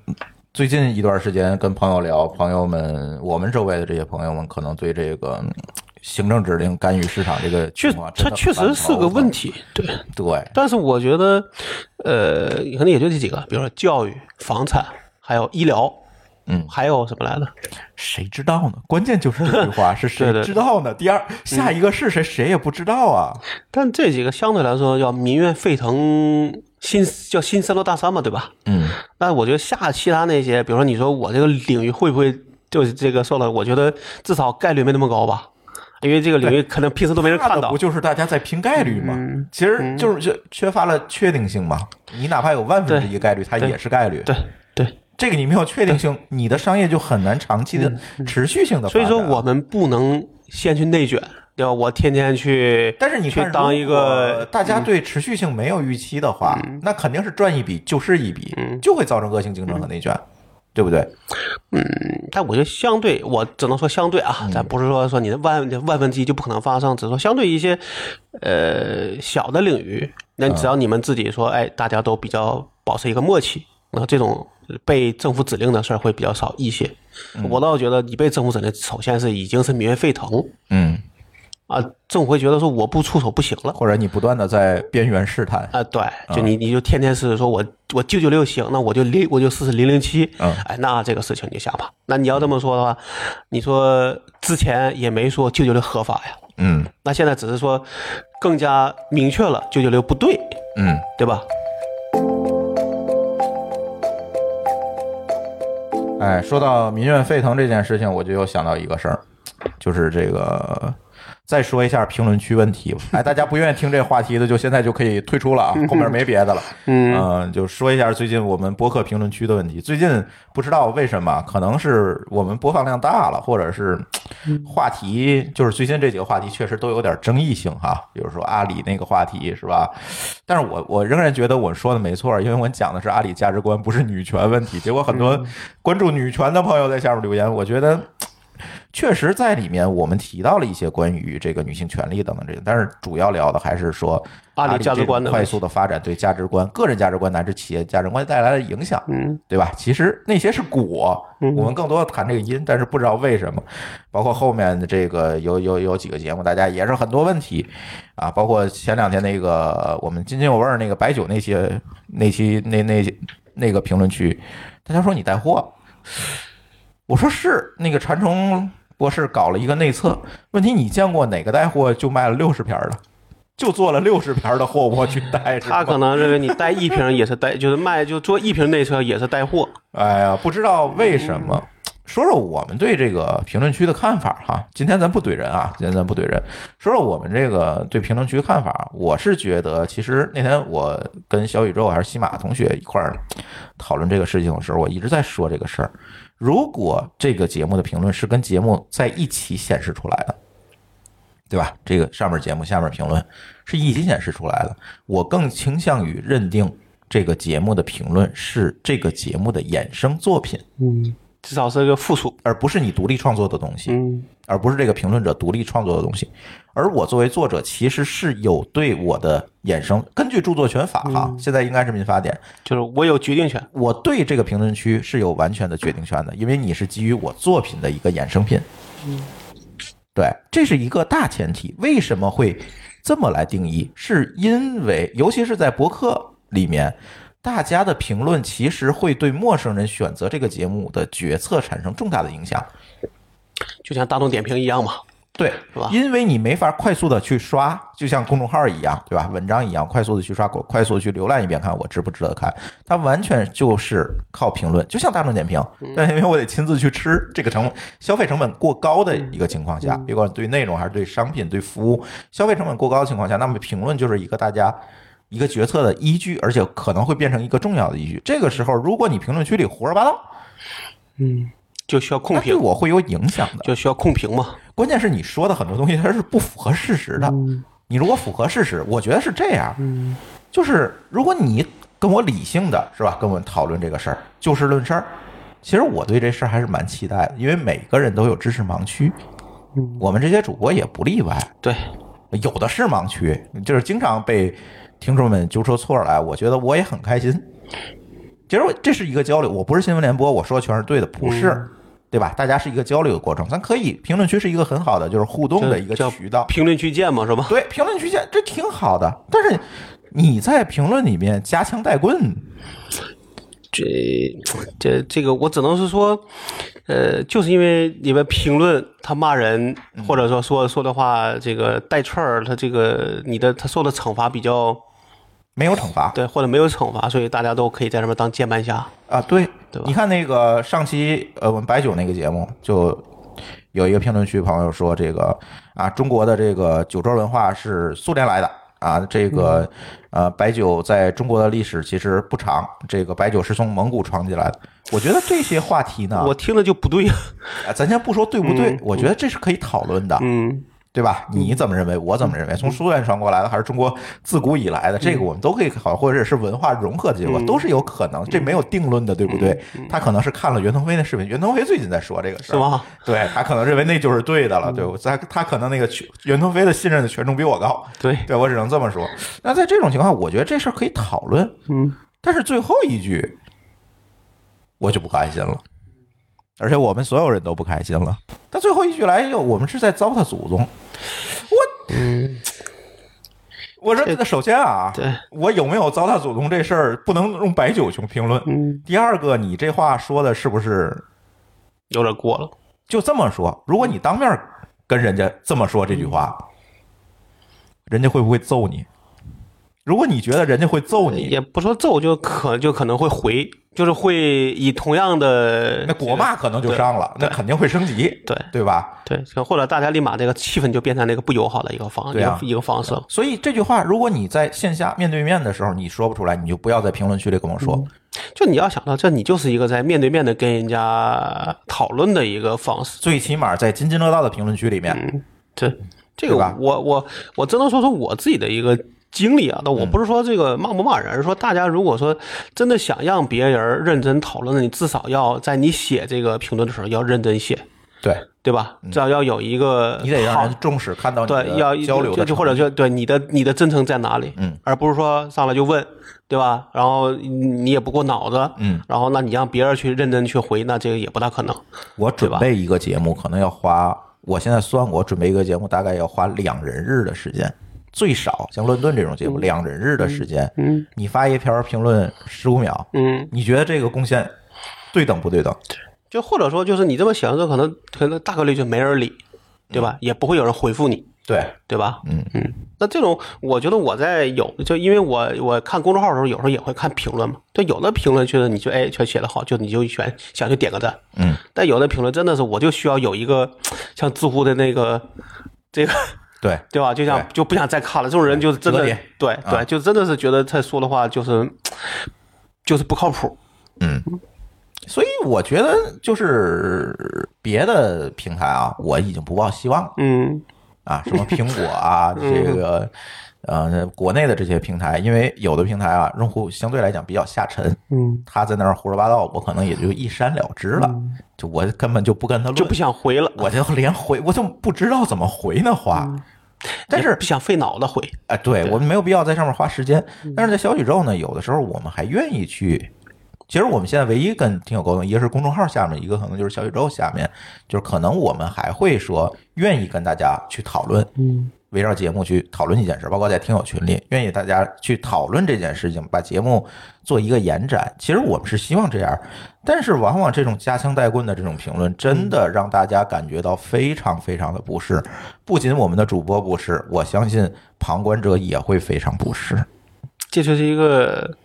最近一段时间跟朋友聊，朋友们，我们周围的这些朋友们，可能对这个嗯行政指令干预市场这个确情况，它确实是个问。题，对。对，但是我觉得，呃，可能也就这几个，比如说教育、房产，还有医疗，嗯还有什么来着？谁知道呢？关键就是这句话，是谁知道呢？第二，下一个是谁，谁也不知道啊。但这几个相对来说叫民怨沸腾，新叫新三座大山嘛，对吧？嗯，那我觉得下其他那些，比如说你说我这个领域会不会就是这个受了？我觉得至少概率没那么高吧，因为这个领域可能平时都没人看到 不。就是大家在拼概率吗？其实就是就缺乏了确定性嘛。你哪怕有万分之一概率，它也是概率。对对，这个你没有确定性，你的商业就很难长期的持续性的。所以说我，们不能先去内卷，对吧？我天天去，但是你看，去当一个大家对持续性没有预期的话，那肯定是赚一笔就是一笔，就会造成恶性竞争和内卷，对不对？嗯但我觉得相对，我只能说相对嗯啊，咱不是说说你的万万分之一就不可能发生，只是说相对一些呃小的领域，那只要你们自己说，哎，大家都比较保持一个默契，那这种被政府指令的事儿会比较少一些。嗯我倒觉得你被政府指令，首先是已经是民怨沸腾嗯，啊，政府会觉得说我不出手不行了。或者你不断的在边缘试探，啊，对，就你你就天天是说我我九九六行，那我就零我就试试零零七，嗯哎，那这个事情你就想吧。那你要这么说的话，你说之前也没说九九六合法呀，嗯那现在只是说更加明确了九九六不对，嗯。对吧？哎，说到民怨沸腾这件事情，我就又想到一个事儿，就是这个。再说一下评论区问题吧。哎，大家不愿意听这话题的，就现在就可以退出了啊，后面没别的了。嗯、就说一下最近我们播客评论区的问题。最近不知道为什么，可能是我们播放量大了，或者是话题，就是最近这几个话题确实都有点争议性哈。比如说阿里那个话题是吧？但是我我仍然觉得我说的没错，因为我讲的是阿里价值观，不是女权问题。结果很多关注女权的朋友在下面留言，我觉得。确实，在里面我们提到了一些关于这个女性权利等等这些，但是主要聊的还是说阿里价值观的快速的发展对价值观、个人价值观乃至企业价值观带来的影响，嗯，对吧？其实那些是果，我们更多的谈这个因，但是不知道为什么。包括后面的这个有有有几个节目，大家也是很多问题啊，包括前两天那个我们津津有味儿那个白酒那些那期那那那个评论区，大家说你带货，我说是那个馋虫博士搞了一个内测，问题你见过哪个带货就卖了六十瓶儿的？就做了六十瓶儿的货我去带，他可能认为你带一瓶也是带，就是卖就做一瓶内测也是带货。哎呀，不知道为什么。说说我们对这个评论区的看法哈。今天咱不怼人啊，今天咱不怼人。说说我们这个对评论区的看法，我是觉得，其实那天我跟小宇宙还是西马同学一块儿讨论这个事情的时候，我一直在说这个事儿。如果这个节目的评论是跟节目在一起显示出来的，对吧？这个上面节目下面评论是一起显示出来的，我更倾向于认定这个节目的评论是这个节目的衍生作品，嗯，至少是个附属。而不是你独立创作的东西，嗯而不是这个评论者独立创作的东西。而我作为作者，其实是有对我的衍生，根据著作权法哈，现在应该是民法典，就是我有决定权。我对这个评论区是有完全的决定权的，因为你是基于我作品的一个衍生品。对，这是一个大前提。为什么会这么来定义？是因为，尤其是在博客里面，大家的评论其实会对陌生人选择这个节目的决策产生重大的影响。就像大众点评一样嘛。对，是吧因为你没法快速的去刷，就像公众号一样，对吧？文章一样，快速的去刷，快速的去浏览一遍，看我值不值得看。它完全就是靠评论，就像大众点评，但因为我得亲自去吃，这个成消费成本过高的一个情况下，别管对内容还是对商品、对服务，消费成本过高的情况下，那么评论就是一个大家。一个决策的依据，而且可能会变成一个重要的依据。这个时候，如果你评论区里胡说八道，嗯就需要控那对，我会有影响的。就需要控评嘛。关键是你说的很多东西它是不符合事实的。你如果符合事实，我觉得是这样，就是如果你跟我理性的是吧，跟我讨论这个事儿，就事论事儿，其实我对这事儿还是蛮期待的，因为每个人都有知识盲区，我们这些主播也不例外，对，有的是盲区，就是经常被听众们揪出错来，我觉得我也很开心。其实这是一个交流，我不是新闻联播，我说的全是对的，不是，对吧？大家是一个交流的过程，咱可以评论区是一个很好的就是互动的一个渠道，评论区见嘛，是吧？对，评论区见这挺好的。但是你在评论里面夹枪带棍，这这这个我只能是说，呃，就是因为你们评论他骂人，或者说说说的话这个带刺儿，他这个你的他受的惩罚比较没有惩罚对，或者没有惩罚，所以大家都可以在上面当键盘侠。啊，对，对吧你看那个上期呃我们白酒那个节目，就有一个评论区朋友说这个啊，中国的这个酒桌文化是苏联来的啊，这个呃白酒在中国的历史其实不长，这个白酒是从蒙古传进来的。我觉得这些话题呢，我听了就不对。啊咱先不说对不对，我觉得这是可以讨论的。嗯，对吧？你怎么认为？我怎么认为？从苏联传过来的，还是中国自古以来的？这个我们都可以考，或者是文化融合的结果，都是有可能。这没有定论的，对不对？他可能是看了袁腾飞的视频，袁腾飞最近在说这个事儿，是吗？对他可能认为那就是对的了，对我他他可能那个袁腾飞的信任的权重比我高，对，对我只能这么说。那在这种情况，我觉得这事儿可以讨论，嗯，但是最后一句我就不开心了，而且我们所有人都不开心了。他最后一句来一个，我们是在糟蹋祖宗。我，嗯我说，首先啊，对，我有没有糟蹋祖宗这事儿，不能用白酒去评论。嗯，第二个，你这话说的是不是有点过了。就这么说？如果你当面跟人家这么说这句话，人家会不会揍你？如果你觉得人家会揍你，也不说揍，就可就可能会回，就是会以同样的那国骂可能就上了，那肯定会升级，对对吧？对，或者大家立马这个气氛就变成那个不友好的一个方啊一个一个方式了。所以这句话，如果你在线下面对面的时候你说不出来，你就不要在评论区里跟我说。就你要想到，这你就是一个在面对面的跟人家讨论的一个方式。最起码在津津乐道的评论区里面，这这个吧我我我只能说说我自己的一个经历啊，那我不是说这个骂不骂人，而是说大家如果说真的想让别人认真讨论，你至少要在你写这个评论的时候要认真写，对对吧？至少要有一个你得让好人重视，看到你对，要的交流的就就或者就对你的你的真诚在哪里，嗯，而不是说上来就问，对吧？然后你也不过脑子，嗯，然后那你让别人去认真去回，那这个也不大可能。我准备一个节目可能要花，我现在算过，我准备一个节目大概要花两人日的时间，最少像乱炖这种节目两人日的时间，嗯你发一条评论十五秒，嗯，你觉得这个贡献对等不对等？就或者说就是你这么想，这可能可能大概率就没人理，对吧？也不会有人回复你，对，对吧？嗯嗯，那这种我觉得我在有，就因为我我看公众号的时候，有时候也会看评论嘛。对有的评论觉得你就哎，全写的好，就你就选想去点个赞。嗯，但有的评论真的是我就需要有一个像知乎的那个这个对，对吧？就像就不想再看了，这种人就是真的对对，啊就真的是觉得他说的话就是 就是不靠谱。嗯，所以我觉得就是别的平台啊，我已经不抱希望了嗯。啊，什么苹果啊，这个呃国内的这些平台，因为有的平台啊，用户相对来讲比较下沉，嗯，他在那儿胡说八道，我可能也就一删了之了，就我根本就不跟他论，就不想回了，我就连回我就不知道怎么回那话。但是不想费脑子回。啊，对我们没有必要在上面花时间。但是在小宇宙呢，有的时候我们还愿意去。其实我们现在唯一跟听友沟通，一个是公众号下面，一个可能就是小宇宙下面，就是可能我们还会说愿意跟大家去讨论，嗯，围绕节目去讨论一件事，包括在听友群里，愿意大家去讨论这件事情，把节目做一个延展。其实我们是希望这样，但是往往这种夹枪带棍的这种评论，真的让大家感觉到非常非常的不适。不仅我们的主播不适，我相信旁观者也会非常不适。这就是一个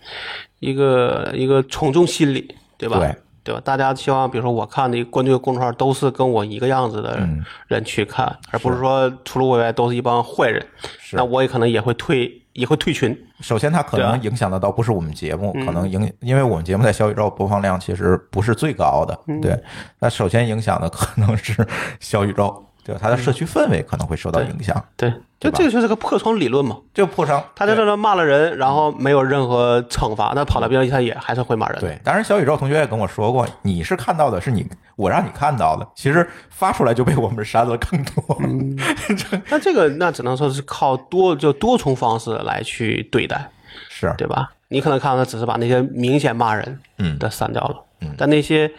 一个一个从众心理，对吧？对对吧？大家希望，比如说我看的关注的公众号都是跟我一个样子的嗯人去看，而不是说除了我以外都是一帮坏人。是那我也可能也会退，也会退群。首先，它可能影响的倒不是我们节目，可能影，因为我们节目在小宇宙播放量其实不是最高的，对。那首先影响的可能是小宇宙，对吧？它的社区氛围可能会受到影响，对，就这个就是个破窗理论嘛。就破窗。他在这儿骂了人，然后没有任何惩罚，那跑到别人他也还是会骂人。，对，当然小宇宙同学也跟我说过，你是看到的是你我让你看到的，其实发出来就被我们删了更多。那这个那只能说是靠多就多重方式来去对待。是，对吧？你可能看到他只是把那些明显骂人嗯的删掉了，但那些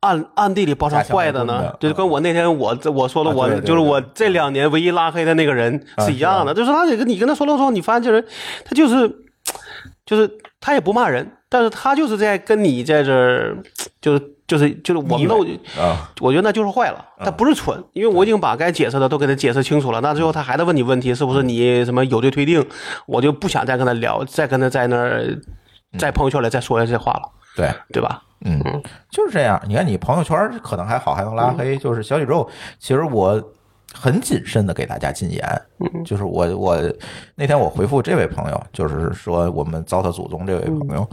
暗暗地里包成坏的呢？就是跟我那天我我说了我就是我这两年唯一拉黑的那个人啊是一样的，就是他这个你跟他说了之后，你发现这人他就是。就是他也不骂人，但是他就是在跟你在这儿，就是就是就是我们都，啊，我觉得那就是坏了，他不是蠢，因为我已经把该解释的都给他解释清楚了，那最后他还在问你问题，是不是你什么有罪推定？我就不想再跟他聊，再跟他在那儿在朋友圈里再说这些话了，对，对吧？嗯，就是这样。你看，你朋友圈可能还好，还能拉黑。就是小宇宙，其实我很谨慎的给大家禁言。就是我我那天我回复这位朋友，就是说我们糟蹋祖宗这位朋友，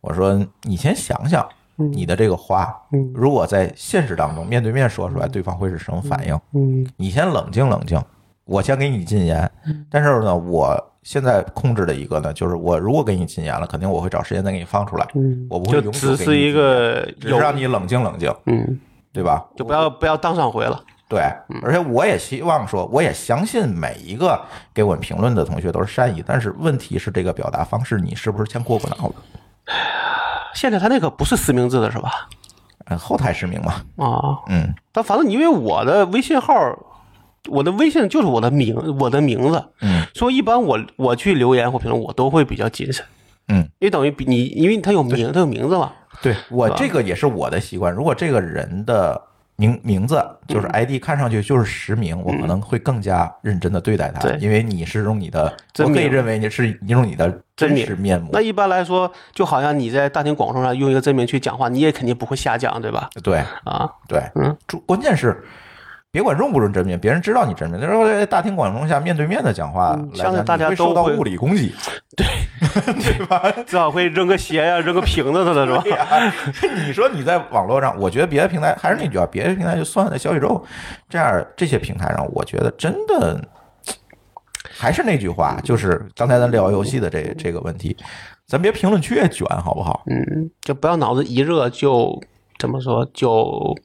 我说你先想想你的这个话，如果在现实当中面对面说出来，对方会是什么反应？嗯你先冷静冷静，我先给你禁言。但是呢，我现在控制的一个呢，就是我如果给你禁言了，肯定我会找时间再给你放出来，嗯，我不会就永久只是一个有只是让你冷静冷静，嗯，对吧？就不要不要当上回了。对，而且我也希望说，我也相信每一个给我们评论的同学都是善意，但是问题是这个表达方式，你是不是先过过脑子？现在他那个不是实名制的是吧？嗯，后台实名嘛，啊，嗯，但反正你因为我的微信号，我的微信就是我的名我的名字，嗯，所以一般我我去留言或评论，我都会比较谨慎，嗯，因为等于比你，因为他有名，他有名字嘛，对我这个也是我的习惯。如果这个人的名名字就是 ID 看上去就是实名，我可能会更加认真的对待他，对。因为你是用你的，真名我可以认为你是用你的真实面目。那，一般来说，就好像你在大庭广众上用一个真名去讲话，你也肯定不会瞎讲，对吧？对啊，对，嗯，主关键是。别管用不用真名，别人知道你真名。那时候在大庭广众下面对面的讲话来讲，相信大家都会受到物理攻击，对 对吧？至少会扔个鞋呀、扔个瓶子的了，是吧？你说你在网络上，我觉得别的平台还是那句话，别的平台就算了，小宇宙这样这些平台上，我觉得真的 还是那句话，就是刚才咱聊游戏的这这个问题，咱别评论区也卷，好不好？嗯，就不要脑子一热就怎么说就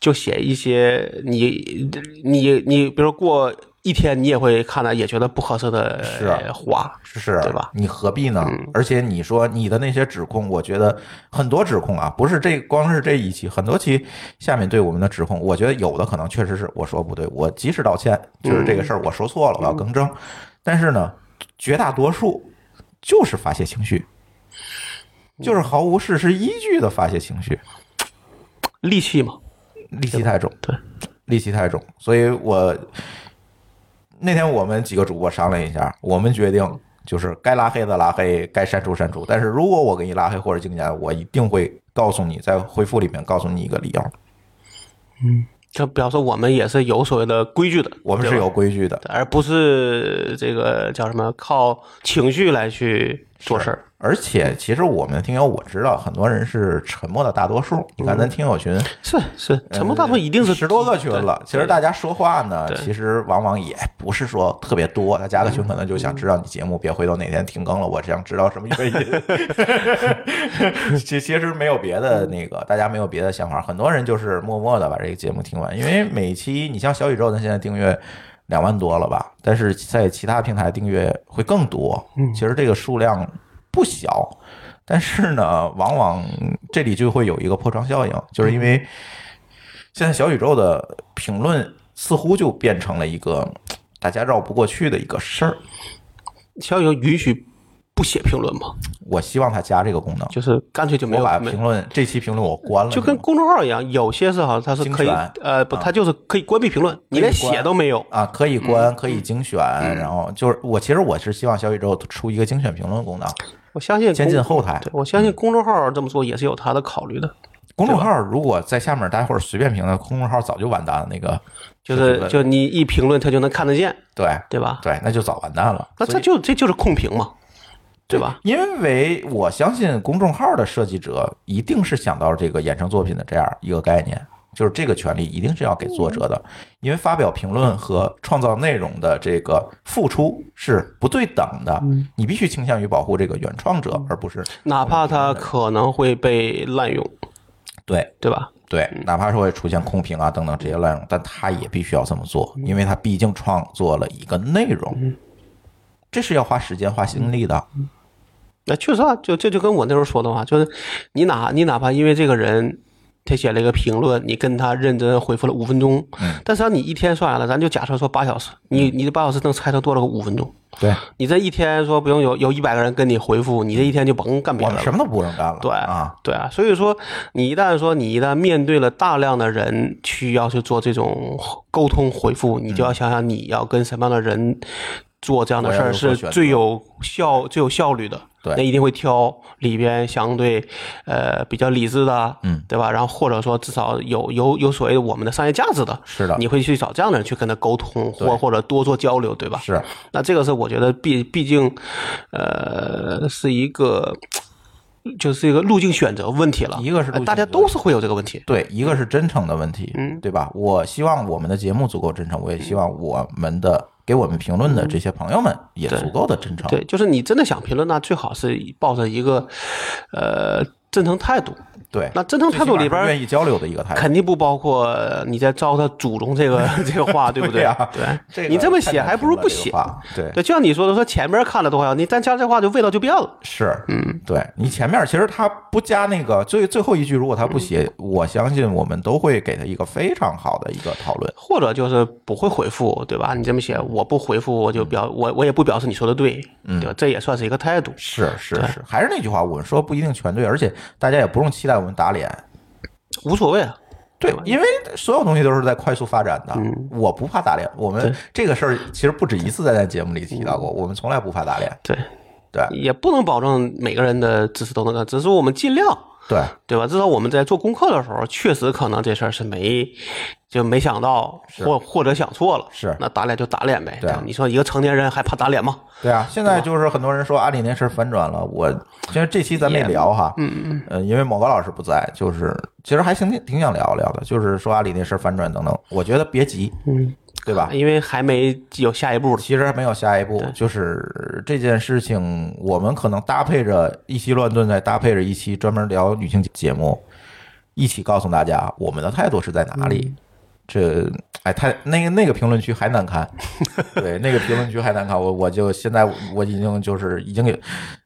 就写一些你你你，比如说过一天你也会看到也觉得不合适的话，是，对吧？你何必呢？嗯。而且你说你的那些指控，我觉得很多指控啊，不是这光是这一期，很多期下面对我们的指控，我觉得有的可能确实是我说不对，我及时道歉，就是这个事儿我说错了，我要更正。但是呢，绝大多数就是发泄情绪，就是毫无事实依据的发泄情绪，戾气嘛，戾气太重，对，戾气太重，所以我那天我们几个主播商量一下，我们决定就是该拉黑的拉黑，该删除删除。但是如果我给你拉黑或者禁言，我一定会告诉你，在回复里面告诉你一个理由。嗯就表示我们也是有所谓的规矩的，我们是有规矩的，而不是这个叫什么靠情绪来去做事儿。而且其实我们的听友我知道，很多人是沉默的大多数。你看咱听友群，是是，沉默大部分一定是十多个群了。其实大家说话呢，其实往往也不是说特别多。他加个群可能就想知道你节目，别回头哪天停更了，我想知道什么原因。其其实没有别的那个，大家没有别的想法。很多人就是默默的把这个节目听完，因为每期你像小宇宙，咱现在订阅。两万多了吧，但是在其他平台订阅会更多。其实这个数量不小，但是呢，往往这里就会有一个破窗效应，就是因为现在小宇宙的评论似乎就变成了一个大家绕不过去的一个事儿。小宇宙允许不写评论吗？我希望他加这个功能，就是干脆就没我把有评论这期评论我关了，就跟公众号一样，有些是好像它是可以呃不，啊它就是可以关闭评论，你连写都没有。啊，可以关，可以精选，然后就是我其实我是希望小宇宙出一个精选评论功能，我相信先进后台。我相信公众号这么做也是有他的考虑的，公众号如果在下面大家伙儿随便评论，公众号早就完蛋了。那个就是就你一评论他就能看得见，对对吧？对，那就早完蛋了。那这就这就是控评嘛，对吧？因为我相信公众号的设计者一定是想到这个衍生作品的这样一个概念，就是这个权利一定是要给作者的，因为发表评论和创造内容的这个付出是不对等的，你必须倾向于保护这个原创者，而不是哪怕他可能会被滥用，对对吧？对，哪怕是会出现空屏啊等等这些滥用，但他也必须要这么做，因为他毕竟创作了一个内容，这是要花时间花心力的。那确实啊，就这就跟我那时候说的话，就是你哪你哪怕因为这个人他写了一个评论，你跟他认真回复了五分钟，嗯但实际上你一天算下来，咱就假设说八小时，你你的八小时能拆成多了个五分钟？对，你这一天说不用有有一百个人跟你回复，你这一天就甭干别的了我什。么都不用干了。对啊，对啊，所以说你一旦说你一旦面对了大量的人需要去做这种沟通回复，你就要想想你要跟什么样的人做这样的事儿是最有效、最有效率的。对那一定会挑里边相对呃比较理智的，嗯，对吧？然后或者说至少有有有所谓的我们的商业价值的，是的你会去找这样的人去跟他沟通，或或者多做交流，对吧？是那这个是我觉得毕毕竟，呃，是一个就是一个路径选择问题了。一个是大家都是会有这个问题。对，一个是真诚的问题，嗯对吧？我希望我们的节目足够真诚，我也希望我们的给我们评论的这些朋友们也足够的真诚。对，就是你真的想评论，那最好是抱着一个呃真诚态度。对，那真诚态度里边愿意交流的一个态度。肯定不包括你在糟蹋祖宗这个 这个话，对不对呀对这个你这么写还不如不写这个。对，对，就像你说的，说前面看了多好，你再加这话，就味道就变了。是，嗯，对你前面其实他不加那个最最后一句，如果他不写，我相信我们都会给他一个非常好的一个讨论。或者就是不会回复，对吧？你这么写，我不回复，我就表我我也不表示你说的对，对吧？这也算是一个态度。是是是，还是那句话，我们说不一定全对，而且大家也不用期待我们打脸。无所谓啊，对，因为所有东西都是在快速发展的，我不怕打脸。我们这个事儿其实不止一次在咱节目里提到过，我们从来不怕打脸。对，对也不能保证每个人的知识都能干，只是我们尽量，对，对吧？至少我们在做功课的时候，确实可能这事儿是没就没想到，或或者想错了，是那打脸就打脸呗。对你说一个成年人还怕打脸吗？对啊，现在就是很多人说阿里那事儿反转了，我其实这期咱没聊哈，嗯嗯，呃，因为某个老师不在，就是其实还挺挺想聊聊的，就是说阿里那事儿反转等等，我觉得别急，嗯，对吧？因为还没有下一步。其实还没有下一步，就是这件事情，我们可能搭配着一期乱炖，再搭配着一期专门聊女性节目，一起告诉大家我们的态度是在哪里。这哎，太那个那个评论区还难看，对，那个评论区还难看，我我就现在我已经就是已经给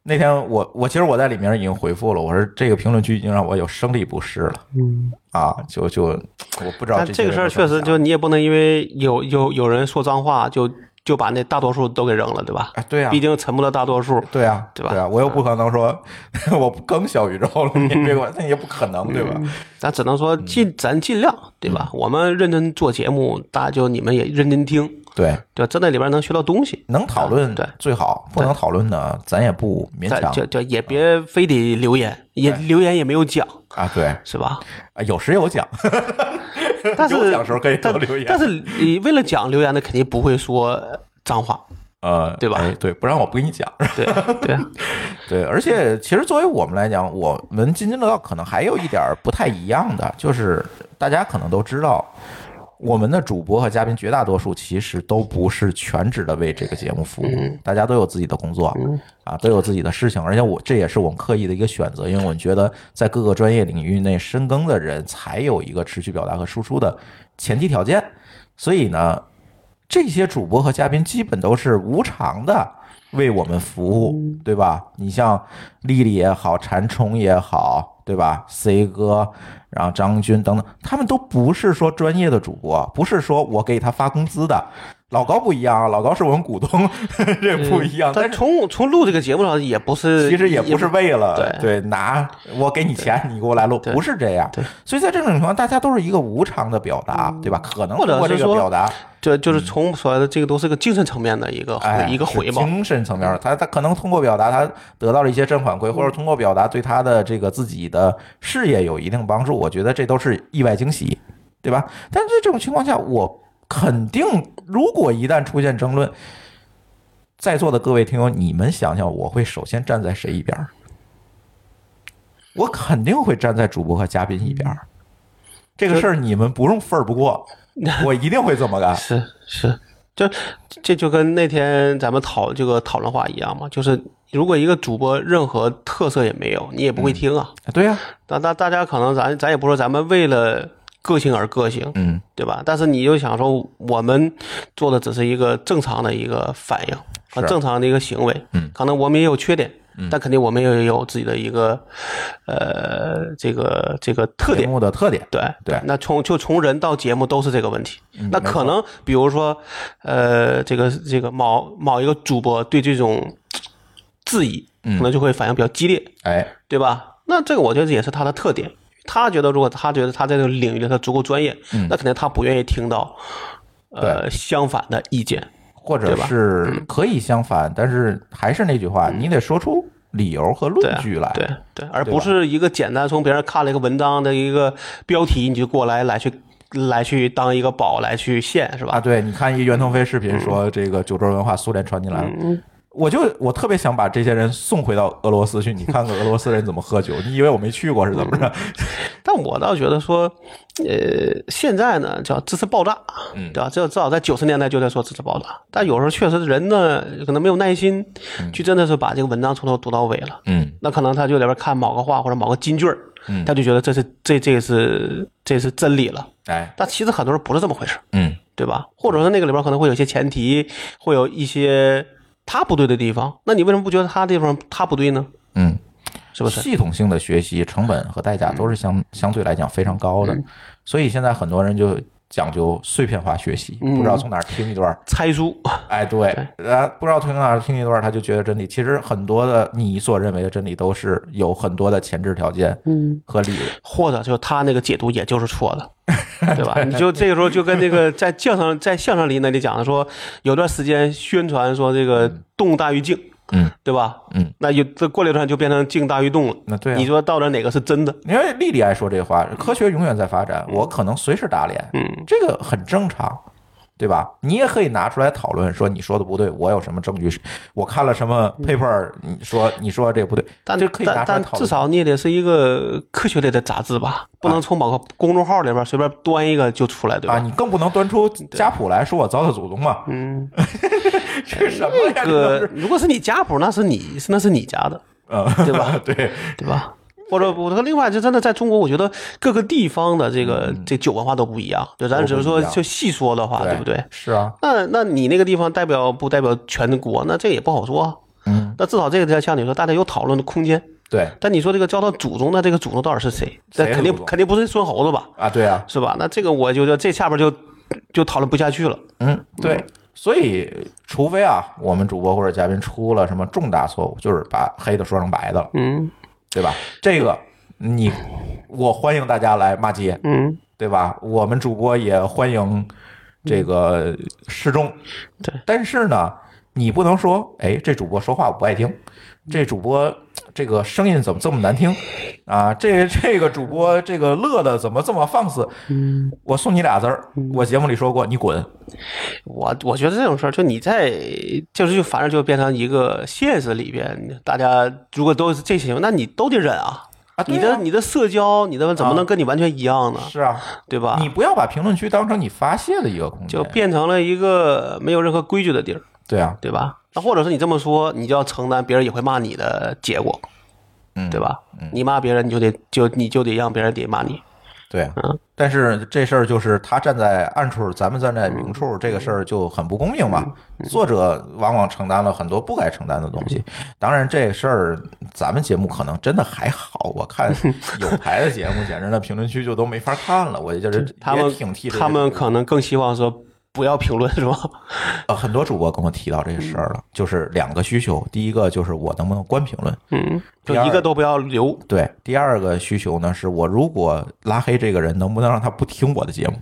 那天我我其实我在里面已经回复了，我说这个评论区已经让我有生理不适了，嗯，啊，就就我不知道但这个事儿确实，就你也不能因为有有有人说脏话，就就把那大多数都给扔了，对吧？哎，对啊，毕竟沉默的大多数。对啊，对吧对啊，我又不可能说 我不更小宇宙了，你别管，那也不可能，对吧？咱只能说尽咱尽量，对吧？我们认真做节目，大家就你们也认真听，对，对？在那里边能学到东西，能讨论对最好，不能讨论的咱也不勉强咱就就也别非得留言，也留言也没有讲，啊。对，是吧？啊有时有讲，但是有讲时候可以多但留言。但是你为了讲留言的，肯定不会说脏话，呃，对吧？哎对，不然我不跟你讲，对对啊，对，而且其实作为我们来讲，我们津津乐道可能还有一点不太一样的，就是大家可能都知道，我们的主播和嘉宾绝大多数其实都不是全职的为这个节目服务，大家都有自己的工作啊，都有自己的事情，而且我这也是我们刻意的一个选择，因为我们觉得在各个专业领域内深耕的人才有一个持续表达和输出的前提条件，所以呢，这些主播和嘉宾基本都是无偿的为我们服务，对吧？你像丽丽也好，馋虫也好，对吧？C 哥，然后张军等等，他们都不是说专业的主播，不是说我给他发工资的。老高不一样啊，老高是我们股东，这不一样。但是但从从录这个节目上也不是，其实也不是为了对。对拿我给你钱，你给我来录，不是这样。对，所以在这种情况，大家都是一个无偿的表达，对吧？可能通过或者是说这个表达，就就是从所谓的这个都是个精神层面的一个回哎，一个回报，精神层面的，他他可能通过表达，他得到了一些正反馈，或者通过表达对他的这个自己的事业有一定帮助，我觉得这都是意外惊喜，对吧？但是这种情况下，我肯定，如果一旦出现争论，在座的各位听友，你们想想，我会首先站在谁一边儿？我肯定会站在主播和嘉宾一边儿。这个事儿你们不用分儿不过，我一定会这么干。是是，就这就跟那天咱们讨这个讨论话一样嘛，就是如果一个主播任何特色也没有，你也不会听啊。对呀、那大大家可能咱咱也不是说咱们为了个性而个性，嗯，对吧？但是你就想说，我们做的只是一个正常的一个反应和正常的一个行为，嗯，可能我们也有缺点，嗯但肯定我们也有自己的一个呃这个这个特节点。目的特点，对对那从就从人到节目都是这个问题。那可能比如说，呃，这个这个某某一个主播对这种质疑，可能就会反应比较激烈，哎，对吧？那这个我觉得也是他的特点。他觉得如果他觉得他在这个领域里他足够专业，那肯定他不愿意听到呃相反的意见。或者是可以相反，但是还是那句话，你得说出理由和论据来，对对，而不是一个简单从别人看了一个文章的一个标题，你就过来来去来去当一个宝来去献，是吧？啊，对，你看一袁腾飞视嗯。频说这个九州文化苏联传进来了。我就我特别想把这些人送回到俄罗斯去，你看看俄罗斯人怎么喝酒。你以为我没去过是怎么着？但我倒觉得说，呃，现在呢叫支持爆炸，嗯对吧？这至少在九十年代就在说支持爆炸，但有时候确实人呢可能没有耐心，去真的是把这个文章从头读到尾了。嗯，那可能他就里边看某个话或者某个金句儿，他就觉得这是这这是这是真理了。哎，但其实很多人不是这么回事，嗯，对吧？或者说那个里边可能会有一些前提，会有一些他不对的地方，那你为什么不觉得他地方他不对呢？嗯，是不是？系统性的学习成本和代价都是相相对来讲非常高嗯的，所以现在很多人就讲究碎片化学习，嗯不知道从哪儿听一段，猜书，哎，对，啊，不知道从哪儿听一段，他就觉得真理。其实很多的你所认为的真理，都是有很多的前置条件，嗯，和理由。或者就他那个解读也就是错的，对吧？你就这个时候就跟那个 在相声在相声里那里讲的说，有段时间宣传说这个动大于静，嗯，对吧？嗯，那就这过了一段就变成静大于动了。那对啊你说到底哪个是真的？因为丽丽爱说这话，科学永远在发展，我可能随时打脸，嗯，这个很正常，对吧？你也可以拿出来讨论，说你说的不对，我有什么证据？我看了什么 paper？你说你说这个不对，嗯但这可以拿但但出来讨论。至少你也得是一个科学类的杂志吧，不能从某个公众号里边随便端一个就出来，对吧？啊，你更不能端出家谱来说我糟蹋祖宗嘛？嗯，这什么呀？这个如果是你家谱，那是你那是你家的，嗯，对吧？对，对吧？或者我和另外，就真的在中国，我觉得各个地方的这个这酒文化都不一样。就咱只是说就细说的话，对不对？是啊，那那你那个地方代表不代表全国？那这也不好说啊。嗯，那至少这个像你说，大家有讨论的空间。对但你说这个交到祖宗的这个祖宗到底是谁？这肯定肯定不是孙猴子吧？啊，对啊，是吧？那这个我就觉得这下边就就讨论不下去了。嗯，对，所以除非啊，我们主播或者嘉宾出了什么重大错误，就是把黑的说成白的了，嗯对吧？这个你我欢迎大家来骂街，嗯，对吧？我们主播也欢迎这个示众，对。但是呢，你不能说，哎，这主播说话我不爱听，这主播这个声音怎么这么难听啊？这这个主播这个乐的怎么这么放肆？嗯，我送你俩字儿，我节目里说过，你滚。我我觉得这种事儿，就你在就是就反正就变成一个现实里边，大家如果都是这些，那你都得忍啊。啊啊你的你的社交，你的怎么能跟你完全一样呢？是啊，对吧？你不要把评论区当成你发泄的一个空间，就变成了一个没有任何规矩的地儿，对啊，对吧？那或者是你这么说，你就要承担别人也会骂你的结果，嗯，对吧？你骂别人，你就得就你就得让别人得骂你。对，嗯但是这事儿就是他站在暗处，咱们站在明处，这个事儿就很不公平嘛。作者往往承担了很多不该承担的东西。当然，这事儿咱们节目可能真的还好，我看 有台的节目，简直那评论区就都没法看了。我就是也他们挺替他们可能更希望说不要评论，是吧？呃很多主播跟我提到这个事儿了，就是两个需求，第一个就是我能不能关评论，嗯，就一个都不要留。对，第二个需求呢是我如果拉黑这个人，能不能让他不听我的节目？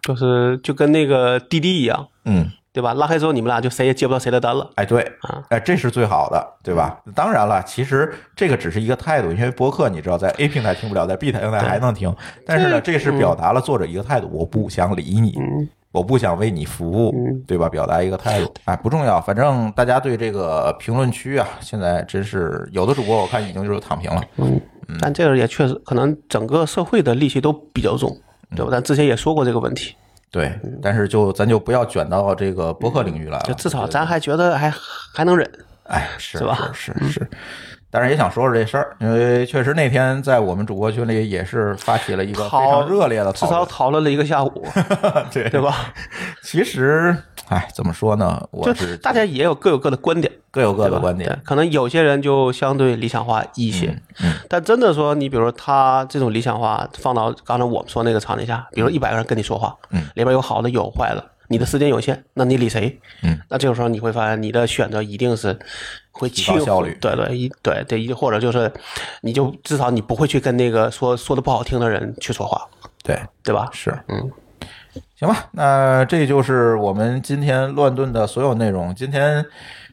就是就跟那个滴滴一样，嗯。对吧？拉黑之后，你们俩就谁也接不到谁的单了。哎，对啊，哎，这是最好的，对吧？当然了，其实这个只是一个态度，因为播客你知道，在 A 平台听不了，在 B 平台还能听。但是呢，这是表达了作者一个态度，我不想理你，我不想为你服务，对吧？表达一个态度，哎，不重要，反正大家对这个评论区啊，现在真是有的主播我看已经就是躺平了，嗯但这个也确实可能整个社会的戾气都比较重，对吧？咱之前也说过这个问题，对，但是就咱就不要卷到这个博客领域来了，就至少咱还觉得还还能忍。哎，是是吧是是是，但是也想说说这事儿，因为确实那天在我们主播群里也是发起了一个非常热烈的讨论至少讨论，了一个下午，对对？吧？其实，哎，怎么说呢？我就是大家也有各有各的观点，各有各？的观点，可能有些人就相对理想化一些，嗯但真的说，你比如说他这种理想化放到刚才我们说那个场景下，比如说一百个人跟你说话，嗯，里边有好的有坏的，你的时间有限，那你理谁？嗯，那这个时候你会发现你的选择一定是会提高效率对对一对对一或者就是你就至少你不会去跟那个说说的不好听的人去说话，对，对吧？是，嗯，行吧，那这就是我们今天乱炖的所有内容。今天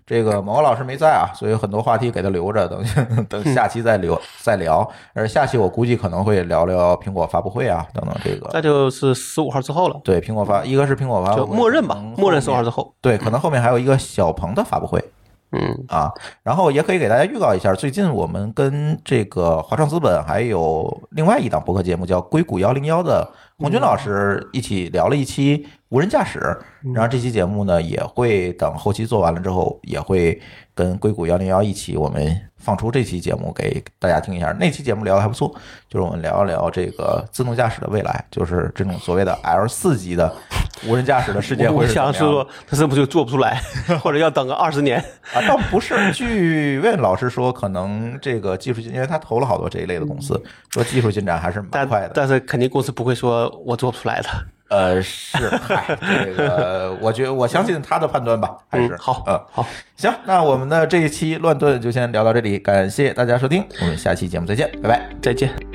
这个某个老师没在啊，所以很多话题给他留着，等 等下期再留再聊。而下期我估计可能会聊聊苹果发布会啊，等等这个。那就是十五号之后了，对，苹果发一个是苹果发布就会，默认吧，默认十五号之后，对，可能后面还有一个小鹏的发布会。嗯啊，然后也可以给大家预告一下，最近我们跟这个华创资本还有另外一档博客节目叫《硅谷幺零幺》的红军老师一起聊了一期无人驾驶，然后这期节目呢也会等后期做完了之后，也会跟硅谷幺零幺一起我们放出这期节目给大家听一下。那期节目聊的还不错，就是我们聊一聊这个自动驾驶的未来，就是这种所谓的 L 四级的无人驾驶的世界我会是怎么样的想说，他是不是就做不出来，或者要等个二十年？啊，倒不是。据魏老师说，可能这个技术进，因为他投了好多这一类的公司，说技术进展还是蛮快的。但是肯定公司不会说我做不出来的。呃，是，嗨，这个我觉得我相信他的判断吧，还是嗯好嗯，好，行，那我们的这一期乱炖就先聊到这里，感谢大家收听，我们下期节目再见，拜拜。再见。